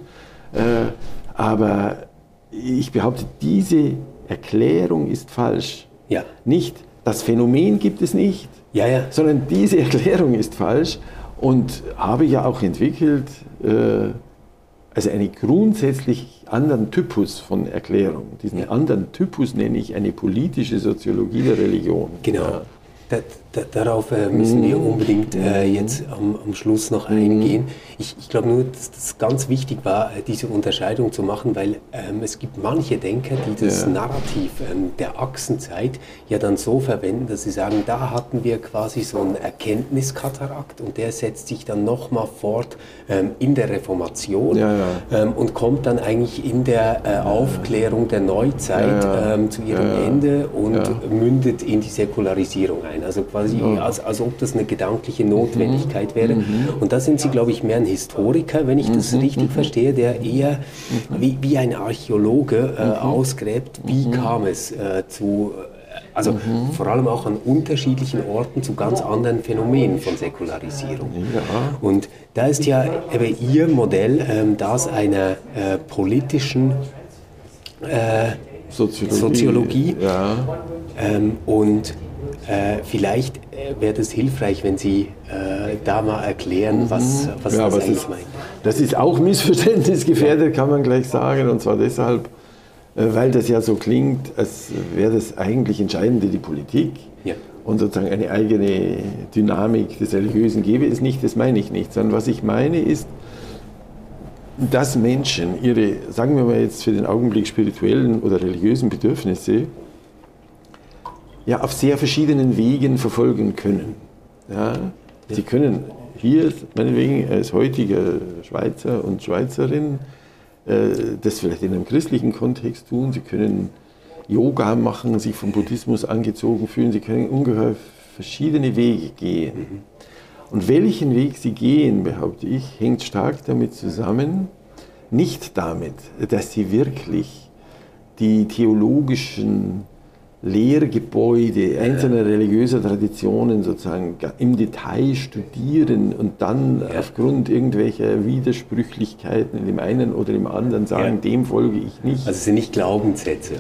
Äh, aber ich behaupte, diese Erklärung ist falsch. Ja. Nicht das Phänomen gibt es nicht, ja, ja. sondern diese Erklärung ist falsch und habe ja auch entwickelt, also einen grundsätzlich anderen Typus von Erklärung. Diesen anderen Typus nenne ich eine politische Soziologie der Religion. Genau. Ja. Da, da, darauf äh, müssen wir mhm. unbedingt äh, mhm. jetzt am, am, Schluss noch eingehen. Ich, ich glaube nur, dass das ganz wichtig war, äh, diese Unterscheidung zu machen, weil ähm, es gibt manche Denker, die das ja. Narrativ ähm, der Achsenzeit ja dann so verwenden, dass sie sagen, da hatten wir quasi so einen Erkenntniskatarakt und der setzt sich dann nochmal fort ähm, in der Reformation ja, ja. Ähm, und kommt dann eigentlich in der äh, Aufklärung der Neuzeit ähm, zu ihrem Ende und mündet in die Säkularisierung ein. Also quasi als, als ob das eine gedankliche Notwendigkeit mhm. wäre. Mhm. Und da sind Sie, glaube ich, mehr ein Historiker, wenn ich das mhm. richtig verstehe, der eher wie, wie ein Archäologe äh, ausgräbt, wie kam es äh, zu also mhm. vor allem auch an unterschiedlichen Orten zu ganz anderen Phänomenen von Säkularisierung. Ja. Und da ist ja eben Ihr Modell ähm, das einer äh, politischen äh, Soziologie, Soziologie. Ja. Ähm, und äh, vielleicht äh, wäre es hilfreich, wenn Sie äh, da mal erklären, was, was ja, das eigentlich ist, meint. Das ist auch missverständnisgefährdet, kann man gleich sagen. Und zwar deshalb, äh, weil das ja so klingt, als wäre das eigentlich Entscheidende die Politik. Ja. Und sozusagen eine eigene Dynamik des Religiösen gäbe es nicht, das meine ich nicht. Sondern was ich meine ist, dass Menschen ihre, sagen wir mal jetzt für den Augenblick spirituellen oder religiösen Bedürfnisse ja auf sehr verschiedenen Wegen verfolgen können. Ja? Sie können hier, meinetwegen als heutiger Schweizer und Schweizerin, äh, das vielleicht in einem christlichen Kontext tun. Sie können Yoga machen, sich vom Buddhismus angezogen fühlen. Sie können ungeheuer verschiedene Wege gehen. Mhm. Und welchen Weg sie gehen, behaupte ich, hängt stark damit zusammen, nicht damit, dass sie wirklich die theologischen Lehrgebäude einzelner religiöser Traditionen sozusagen im Detail studieren und dann ja. aufgrund irgendwelcher Widersprüchlichkeiten in dem einen oder im anderen sagen, ja. dem folge ich nicht. Also es sind nicht Glaubenssätze.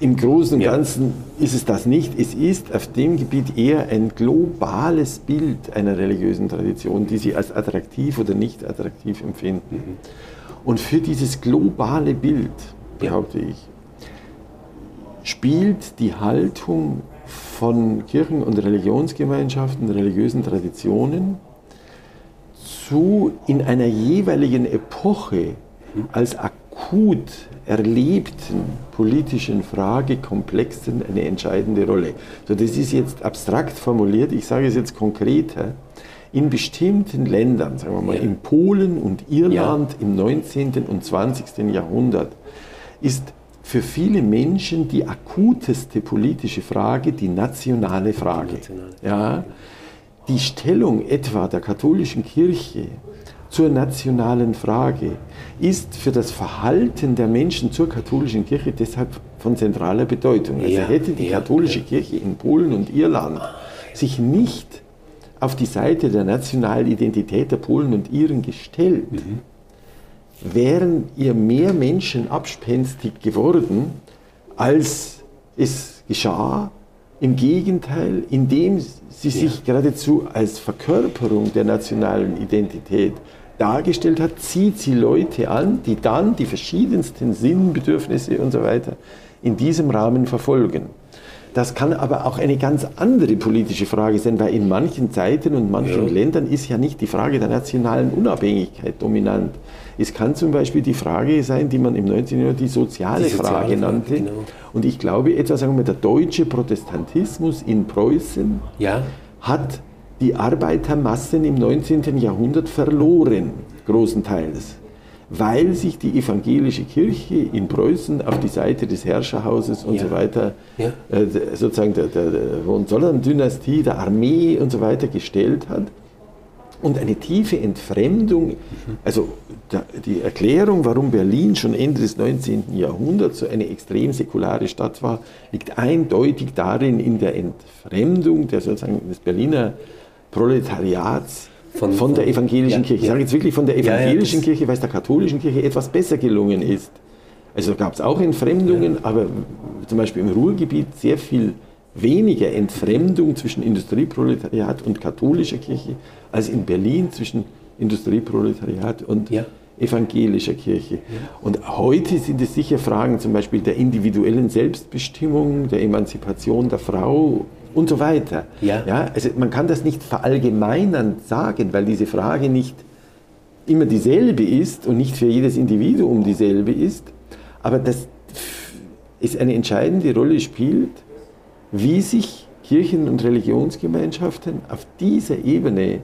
Im Großen und ja. Ganzen ist es das nicht. Es ist auf dem Gebiet eher ein globales Bild einer religiösen Tradition, die sie als attraktiv oder nicht attraktiv empfinden. Mhm. Und für dieses globale Bild, behaupte ich, spielt die Haltung von Kirchen- und Religionsgemeinschaften, religiösen Traditionen zu in einer jeweiligen Epoche als akut erlebten politischen Fragekomplexen eine entscheidende Rolle. So, das ist jetzt abstrakt formuliert, ich sage es jetzt konkreter. In bestimmten Ländern, sagen wir mal ja. in Polen und Irland ja. im 19. und 20. Jahrhundert, ist für viele Menschen die akuteste politische Frage die nationale Frage. Ja, die Stellung etwa der katholischen Kirche zur nationalen Frage ist für das Verhalten der Menschen zur katholischen Kirche deshalb von zentraler Bedeutung. Also hätte die katholische Kirche in Polen und Irland sich nicht auf die Seite der nationalen Identität der Polen und Iren gestellt, mhm wären ihr mehr Menschen abspenstig geworden, als es geschah. Im Gegenteil, indem sie sich ja. geradezu als Verkörperung der nationalen Identität dargestellt hat, zieht sie Leute an, die dann die verschiedensten Sinnbedürfnisse und so weiter in diesem Rahmen verfolgen. Das kann aber auch eine ganz andere politische Frage sein, weil in manchen Zeiten und manchen Ja. Ländern ist ja nicht die Frage der nationalen Unabhängigkeit dominant. Es kann zum Beispiel die Frage sein, die man im 19. Jahrhundert die soziale, Die soziale Frage Frage, nannte. genau. Und ich glaube, etwa sagen wir, der deutsche Protestantismus in Preußen Ja, hat die Arbeitermassen im 19. Jahrhundert verloren, großenteils, weil sich die evangelische Kirche in Preußen auf die Seite des Herrscherhauses und Ja. so weiter, Ja. äh, sozusagen der, der, der Hohenzollern-Dynastie, der Armee und so weiter gestellt hat. Und eine tiefe Entfremdung, also da- die Erklärung, warum Berlin schon Ende des 19. Jahrhunderts so eine extrem säkulare Stadt war, liegt eindeutig darin in der Entfremdung der sozusagen des Berliner Proletariats von, Von- der evangelischen ja, Kirche. Ich ja. sage jetzt wirklich von der Ja, ja, evangelischen das- Kirche, weil es der katholischen Kirche etwas besser gelungen ist. Also gab es auch Entfremdungen, aber zum Beispiel im Ruhrgebiet sehr viel weniger Entfremdung zwischen Industrieproletariat und katholischer Kirche als in Berlin zwischen Industrieproletariat und Ja. evangelischer Kirche. Und heute sind es sicher Fragen zum Beispiel der individuellen Selbstbestimmung, der Emanzipation der Frau und so weiter. Ja. also man kann das nicht verallgemeinernd sagen, weil diese Frage nicht immer dieselbe ist und nicht für jedes Individuum dieselbe ist, aber dass es eine entscheidende Rolle spielt, wie sich Kirchen- und Religionsgemeinschaften auf dieser Ebene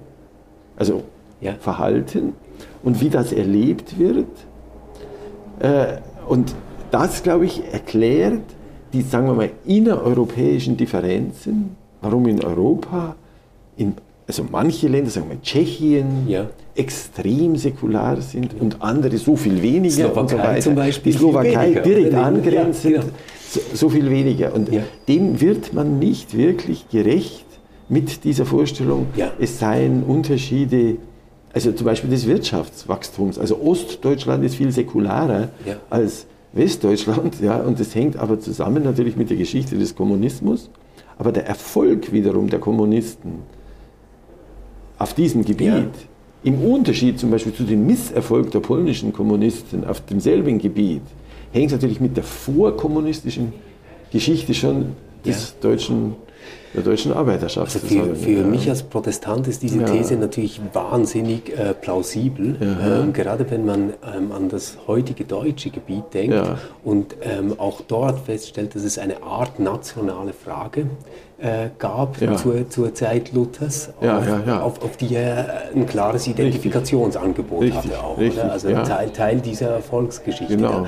also Ja. verhalten und wie das erlebt wird. Äh, und das, glaube ich, erklärt die, sagen wir mal, innereuropäischen Differenzen, warum in Europa, in, also manche Länder, sagen wir Tschechien, Ja. extrem säkular sind und andere so viel weniger und so Slowakei weiter. zum Beispiel die Slowakei weniger, direkt oder? Ja, angrenzend, genau. so, so viel weniger. Und Ja. dem wird man nicht wirklich gerecht mit dieser Vorstellung, es seien Unterschiede, also zum Beispiel des Wirtschaftswachstums. Also Ostdeutschland ist viel säkularer Ja. als Westdeutschland, ja, und das hängt aber zusammen natürlich mit der Geschichte des Kommunismus. Aber der Erfolg wiederum der Kommunisten auf diesem Gebiet, Ja. im Unterschied zum Beispiel zu dem Misserfolg der polnischen Kommunisten auf demselben Gebiet, hängt natürlich mit der vorkommunistischen Geschichte schon des deutschen, der deutschen Arbeiterschaft Also für, für ja. mich als Protestant ist diese Ja. These natürlich wahnsinnig äh, plausibel, ähm, gerade wenn man ähm, an das heutige deutsche Gebiet denkt Ja. und ähm, auch dort feststellt, dass es eine Art nationale Frage äh, gab Ja. zur, zur Zeit Luthers, Ja, auf, ja, ja. Auf, auf die er ein klares Identifikationsangebot Richtig, hatte auch. richtig? Also ja. Teil, Teil dieser Erfolgsgeschichte. Genau.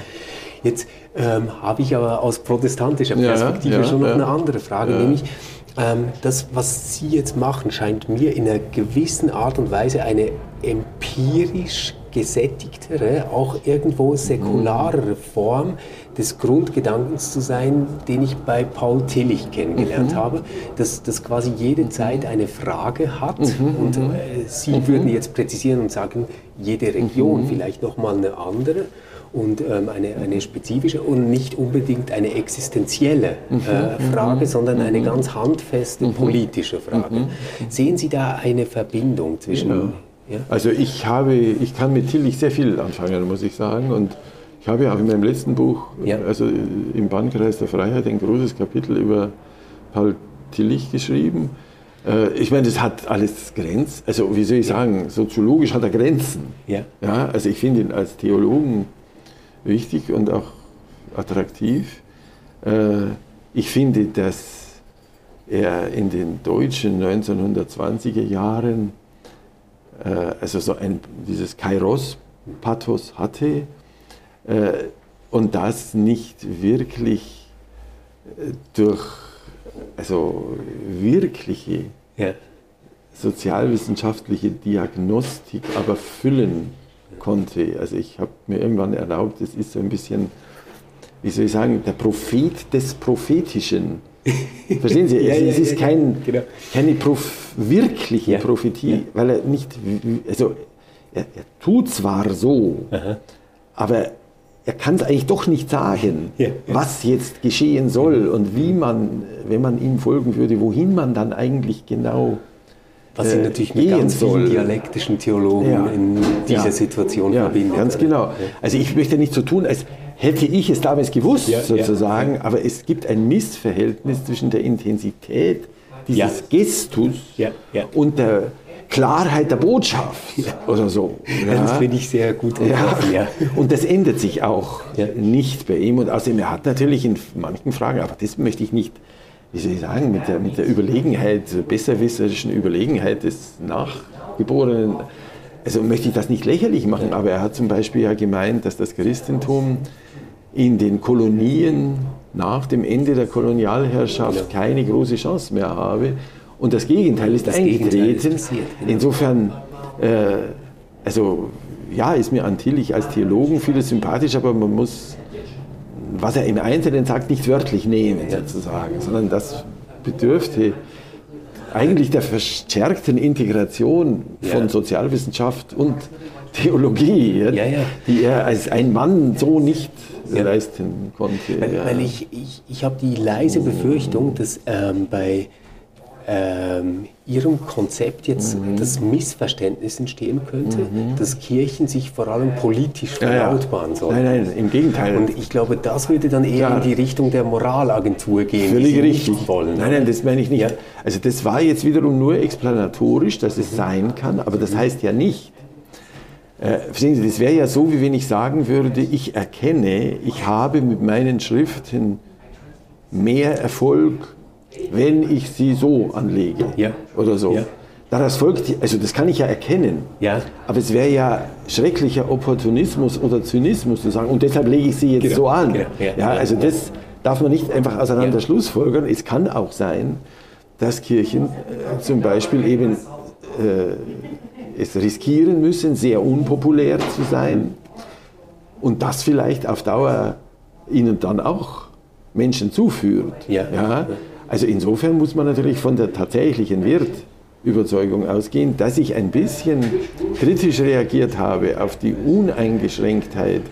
Jetzt ähm, habe ich aber aus protestantischer Ja, Perspektive ja, schon noch ja. eine andere Frage, Ja. nämlich ähm, das, was Sie jetzt machen, scheint mir in einer gewissen Art und Weise eine empirisch gesättigtere, auch irgendwo säkularere Form des Grundgedankens zu sein, den ich bei Paul Tillich kennengelernt Mhm. habe, dass, dass quasi jede Zeit eine Frage hat und äh, Sie würden jetzt präzisieren und sagen, jede Region Mhm. vielleicht nochmal eine andere und ähm, eine, eine spezifische und nicht unbedingt eine existenzielle Mhm. äh, Frage, sondern eine ganz handfeste politische Frage. Sehen Sie da eine Verbindung zwischen... Ja. Also ich habe, ich kann mit Tillich sehr viel anfangen, muss ich sagen. Und ich habe auch in meinem letzten Buch, Ja. also im Bannkreis der Freiheit, ein großes Kapitel über Paul Tillich geschrieben. Äh, Ich meine, das hat alles Grenzen. Also wie soll ich sagen, soziologisch hat er Grenzen. Ja. Ja, also ich finde ihn als Theologen wichtig und auch attraktiv. Äh, Ich finde, dass er in den deutschen 1920er Jahren äh, also so ein, dieses Kairos-Pathos hatte äh, und das nicht wirklich durch also wirkliche Ja. sozialwissenschaftliche Diagnostik aber füllen konnte. Also ich habe mir irgendwann erlaubt, es ist so ein bisschen, wie soll ich sagen, der Prophet des Prophetischen. Verstehen Sie? Ja, es, ja, es ist ja, kein, genau. keine Prof wirkliche Prophetie, weil er nicht, also er, er tut zwar so, aber er kann es eigentlich doch nicht sagen, was jetzt geschehen soll und wie man, wenn man ihm folgen würde, wohin man dann eigentlich genau Was äh, natürlich mit ganz vielen soll. dialektischen Theologen Ja. in dieser Ja. Situation ja, verbindet. Ganz genau. Also ich möchte nicht so tun, als hätte ich es damals gewusst, Ja, ja. sozusagen, aber es gibt ein Missverhältnis zwischen der Intensität dieses Ja. Gestus Ja, ja. und der Klarheit der Botschaft oder so. Ja, Das finde ich sehr gut Ja. ja. Und das ändert sich auch Ja. nicht bei ihm. Und außerdem, er hat natürlich in manchen Fragen, aber das möchte ich nicht, wie soll ich sagen, mit der, mit der Überlegenheit, besserwisserischen Überlegenheit des Nachgeborenen, also möchte ich das nicht lächerlich machen, aber er hat zum Beispiel ja gemeint, dass das Christentum in den Kolonien nach dem Ende der Kolonialherrschaft keine große Chance mehr habe. Und das Gegenteil ist Das Gegenteil eingetreten. ist passiert, genau. Insofern, äh, also ja, ist mir Antillich als Theologen vieles sympathisch, aber man muss, was er im Einzelnen sagt, nicht wörtlich nehmen sozusagen, sondern das bedürfte eigentlich der verstärkten Integration von Ja. Sozialwissenschaft und Theologie, ja, Ja, die er als ein Mann so nicht leisten konnte. Weil, weil ich, ich, ich habe die leise Befürchtung, dass ähm, bei ähm, Ihrem Konzept jetzt Mhm. das Missverständnis entstehen könnte, dass Kirchen sich vor allem politisch Ja, ja. verlautbaren sollen. Nein, nein, im Gegenteil. Und ich glaube, das würde dann eher Klar. in die Richtung der Moralagentur gehen, Völlig die Sie richtig. wollen. Nein, nein, das meine ich nicht. Ja. Also das war jetzt wiederum nur explanatorisch, dass es sein kann, aber das heißt ja nicht. Äh, verstehen Sie, das wäre ja so, wie wenn ich sagen würde, ich erkenne, ich habe mit meinen Schriften mehr Erfolg, wenn ich sie so anlege Ja. oder so. Ja. Daraus folgt, also das kann ich ja erkennen. Ja. Aber es wäre ja schrecklicher Opportunismus oder Zynismus zu sagen, und deshalb lege ich sie jetzt Genau, so an. genau, ja, ja, ja, also ja. das darf man nicht einfach auseinander Ja. schlussfolgern. Es kann auch sein, dass Kirchen äh, zum Beispiel eben äh, es riskieren müssen, sehr unpopulär zu sein und das vielleicht auf Dauer ihnen dann auch Menschen zuführt. Ja. Also insofern muss man natürlich von der tatsächlichen Wertüberzeugung ausgehen, dass ich ein bisschen kritisch reagiert habe auf die Uneingeschränktheit,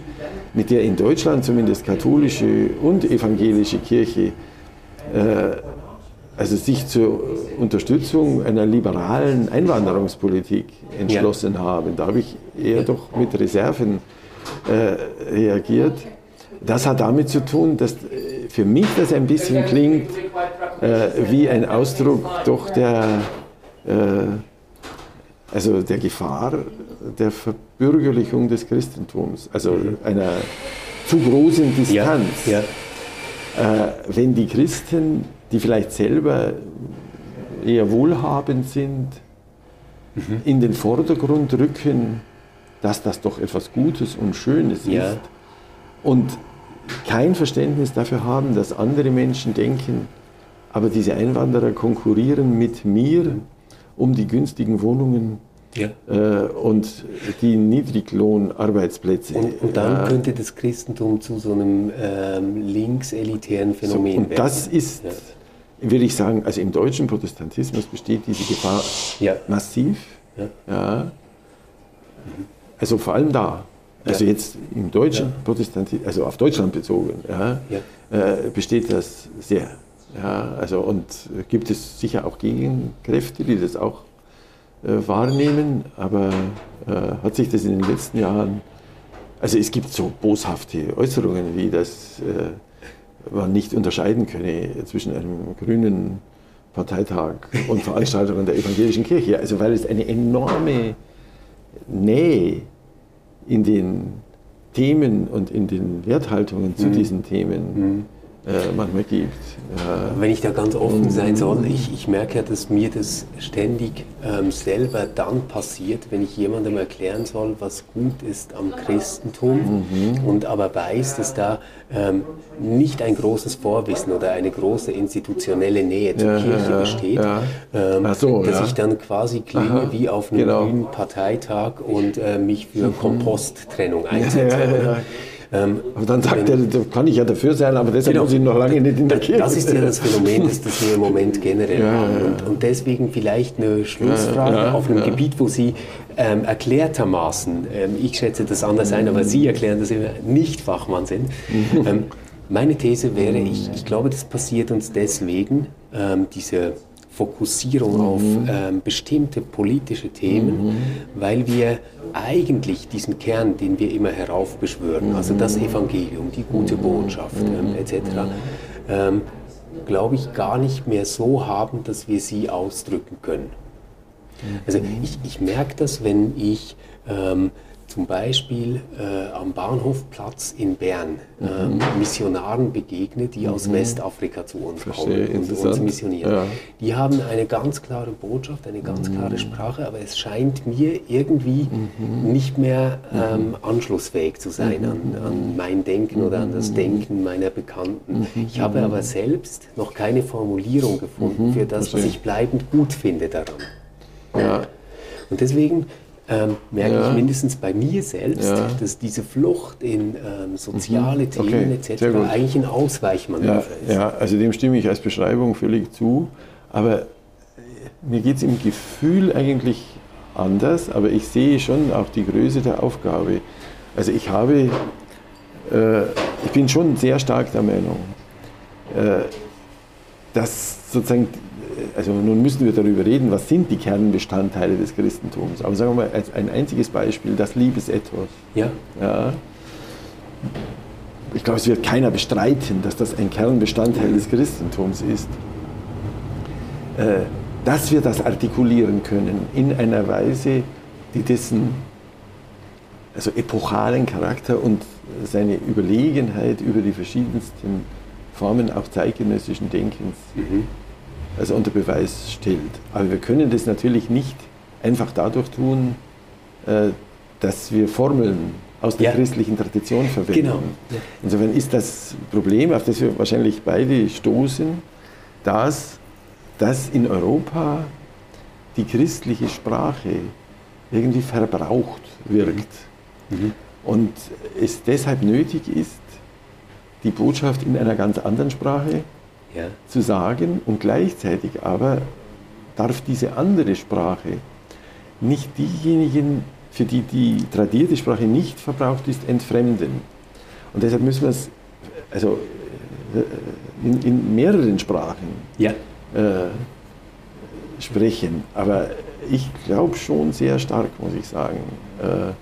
mit der in Deutschland zumindest katholische und evangelische Kirche äh, also sich zur Unterstützung einer liberalen Einwanderungspolitik entschlossen haben. Da habe ich eher doch mit Reserven äh, reagiert. Das hat damit zu tun, dass für mich das ein bisschen klingt äh, wie ein Ausdruck doch der, äh, also der Gefahr der Verbürgerlichung des Christentums, also einer zu großen Ja, Distanz. ja, Äh, wenn die Christen, die vielleicht selber eher wohlhabend sind, Mhm. in den Vordergrund rücken, dass das doch etwas Gutes und Schönes Ja. ist und kein Verständnis dafür haben, dass andere Menschen denken, aber diese Einwanderer konkurrieren mit mir um die günstigen Wohnungen ja. äh, und die Niedriglohnarbeitsplätze. Und, und dann Ja. könnte das Christentum zu so einem ähm, linkselitären Phänomen Und werden. das ist, Ja. würde ich sagen, also im deutschen Protestantismus besteht diese Gefahr Ja. massiv. Ja. Also vor allem da. Also jetzt im deutschen. Protestantismus, also auf Deutschland bezogen, äh, besteht das sehr. Also und gibt es sicher auch Gegenkräfte, die das auch äh, wahrnehmen, aber äh, hat sich das in den letzten Jahren, also es gibt so boshafte Äußerungen, wie das äh, man nicht unterscheiden könne zwischen einem grünen Parteitag und Veranstaltungen der evangelischen Kirche. Also weil es eine enorme Nähe in den Themen und in den Werthaltungen zu diesen Themen äh, manchmal gibt. Ja. Wenn ich da ganz offen sein soll, ich, ich merke ja, dass mir das ständig ähm, selber dann passiert, wenn ich jemandem erklären soll, was gut ist am Christentum und aber weiß, dass da ähm, nicht ein großes Vorwissen oder eine große institutionelle Nähe zur Ja, Kirche ja, besteht, ja. ähm, so, dass ich dann quasi klinge Aha, wie auf einem genau. grünen Parteitag und äh, mich für Komposttrennung einsetze. Ähm, Aber dann sagt er, da kann ich ja dafür sein, aber deshalb Genau. muss ich noch lange nicht in der Kirche Das ist ja das Phänomen, das, das wir im Moment generell Ja, haben. Und, und deswegen vielleicht eine Schlussfrage Ja, ja, auf einem. Gebiet, wo Sie ähm, erklärtermaßen, ähm, ich schätze das anders ein, aber Sie erklären, dass Sie nicht Fachmann sind. Mhm. Ähm, meine These wäre, ich, ich glaube, das passiert uns deswegen, ähm, diese Fokussierung auf Mhm. ähm, bestimmte politische Themen, weil wir eigentlich diesen Kern, den wir immer heraufbeschwören, also das Evangelium, die gute Botschaft ähm, etc., ähm, glaube ich, gar nicht mehr so haben, dass wir sie ausdrücken können. Also ich, ich merke das, wenn ich ähm, zum Beispiel äh, am Bahnhofplatz in Bern äh, mhm. Missionaren begegne, die mhm. aus Westafrika zu uns Verstehe, kommen und uns missionieren. Ja. Die haben eine ganz klare Botschaft, eine ganz mhm. klare Sprache, aber es scheint mir irgendwie mhm. nicht mehr ähm, mhm. anschlussfähig zu sein mhm. an, an, mein Denken oder an das Denken meiner Bekannten. Ich habe aber selbst noch keine Formulierung gefunden für das, was ich bleibend gut finde daran. Ja. Und deswegen ähm, merke ja. ich mindestens bei mir selbst, ja. dass diese Flucht in ähm, soziale mhm. Themen okay. etc. eigentlich ein Ausweichmanöver ja, ist. Ja, also dem stimme ich als Beschreibung völlig zu. Aber äh, mir geht es im Gefühl eigentlich anders, aber ich sehe schon auch die Größe der Aufgabe. Also ich habe, äh, ich bin schon sehr stark der Meinung, äh, dass sozusagen also nun müssen wir darüber reden, was sind die Kernbestandteile des Christentums. Aber sagen wir mal als ein einziges Beispiel, das Liebesethos. Ja. ja. Ich glaube, es wird keiner bestreiten, dass das ein Kernbestandteil des Christentums ist. Äh, dass wir das artikulieren können in einer Weise, die dessen also epochalen Charakter und seine Überlegenheit über die verschiedensten Formen auch zeitgenössischen Denkens mhm also unter Beweis stellt. Aber wir können das natürlich nicht einfach dadurch tun, äh, dass wir Formeln aus der ja. christlichen Tradition verwenden. Genau. Ja. Insofern ist das Problem, auf das wir wahrscheinlich beide stoßen, dass, dass in Europa die christliche Sprache irgendwie verbraucht wirkt. Mhm. mhm. Und es deshalb nötig ist, die Botschaft in einer ganz anderen Sprache ja. zu sagen und gleichzeitig aber darf diese andere Sprache nicht diejenigen, für die die tradierte Sprache nicht verbraucht ist, entfremden. Und deshalb müssen wir es also äh, in, in mehreren Sprachen ja. äh, sprechen. Aber ich glaube schon sehr stark, muss ich sagen, äh,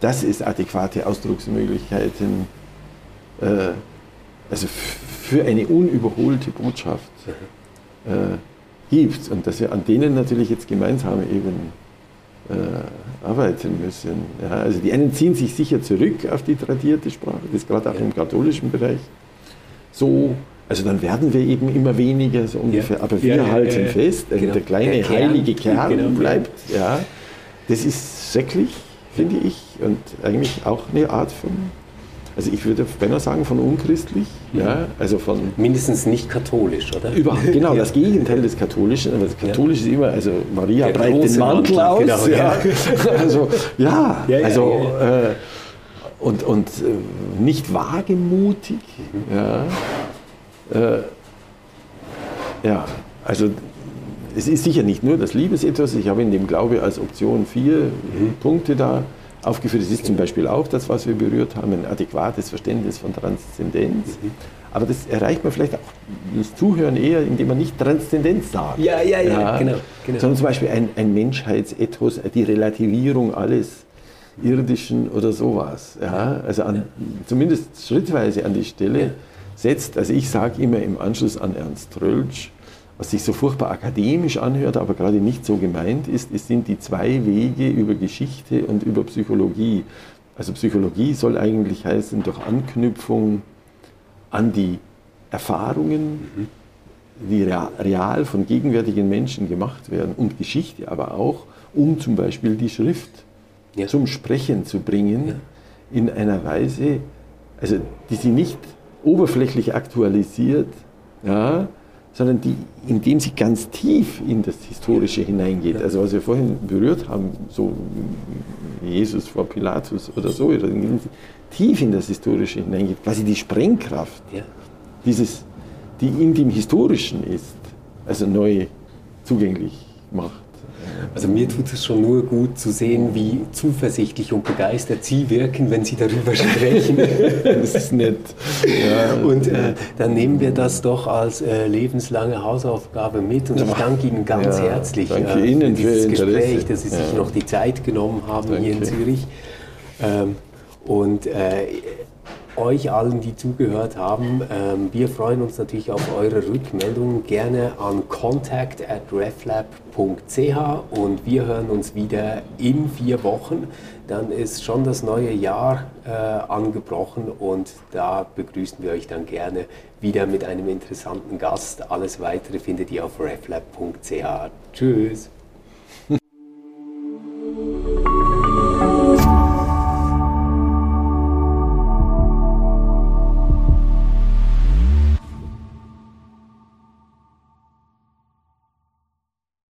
dass es adäquate Ausdrucksmöglichkeiten äh, also für eine unüberholte Botschaft äh, gibt und dass wir an denen natürlich jetzt gemeinsam eben äh, arbeiten müssen. Ja, also die einen ziehen sich sicher zurück auf die tradierte Sprache, das ist gerade auch im katholischen Bereich so. Also dann werden wir eben immer weniger so ungefähr, ja. aber wir ja, halten fest, genau. der kleine der heilige Kern, Kern genau. bleibt. Ja, das ist schrecklich, finde ich, und eigentlich auch eine Art von also ich würde beinahe sagen von unchristlich, ja, also von... Mindestens nicht katholisch, oder? Überhaupt, genau, das Gegenteil des Katholischen. Aber das Katholische ist immer, also Maria Der breitet den Mantel, aus. Genau, ja. also, ja, also... Äh, und, und äh, nicht wagemutig, mhm. ja, äh, ja, also es ist sicher nicht nur das Liebesethos, ich habe in dem Glaube als Option vier mhm. Punkte da aufgeführt. Es ist zum Beispiel auch das, was wir berührt haben, ein adäquates Verständnis von Transzendenz. Mhm. Aber das erreicht man vielleicht auch das Zuhören eher, indem man nicht Transzendenz sagt. Ja, ja, ja, ja genau, genau, Sondern zum Beispiel ein, ein Menschheitsethos, die Relativierung alles Irdischen oder sowas. Ja, also an, zumindest schrittweise an die Stelle setzt. Also ich sage immer im Anschluss an Ernst Tröltsch, was sich so furchtbar akademisch anhört, aber gerade nicht so gemeint ist, es sind die zwei Wege über Geschichte und über Psychologie. Also Psychologie soll eigentlich heißen, durch Anknüpfung an die Erfahrungen, die real von gegenwärtigen Menschen gemacht werden und Geschichte aber auch, um zum Beispiel die Schrift ja. zum Sprechen zu bringen ja. in einer Weise, also die sie nicht oberflächlich aktualisiert, ja, sondern die, indem sie ganz tief in das Historische hineingeht. Also was wir vorhin berührt haben, so Jesus vor Pilatus oder so, indem sie tief in das Historische hineingeht, quasi die Sprengkraft, dieses, die in dem Historischen ist, also neu zugänglich macht. Also mir tut es schon nur gut zu sehen, wie zuversichtlich und begeistert Sie wirken, wenn Sie darüber sprechen. das ist nett. Ja, und äh, dann nehmen wir das doch als äh, lebenslange Hausaufgabe mit und ich danke Ihnen ganz ja, herzlich danke äh, Ihnen für dieses für Gespräch, Interesse. dass Sie sich Ja. noch die Zeit genommen haben Danke. hier in Zürich. Ähm, und äh, euch allen, die zugehört haben, ähm, wir freuen uns natürlich auf eure Rückmeldungen gerne an contact at reflab.ch und wir hören uns wieder in vier Wochen. Dann ist schon das neue Jahr äh, angebrochen und da begrüßen wir euch dann gerne wieder mit einem interessanten Gast. Alles weitere findet ihr auf reflab.ch. Tschüss.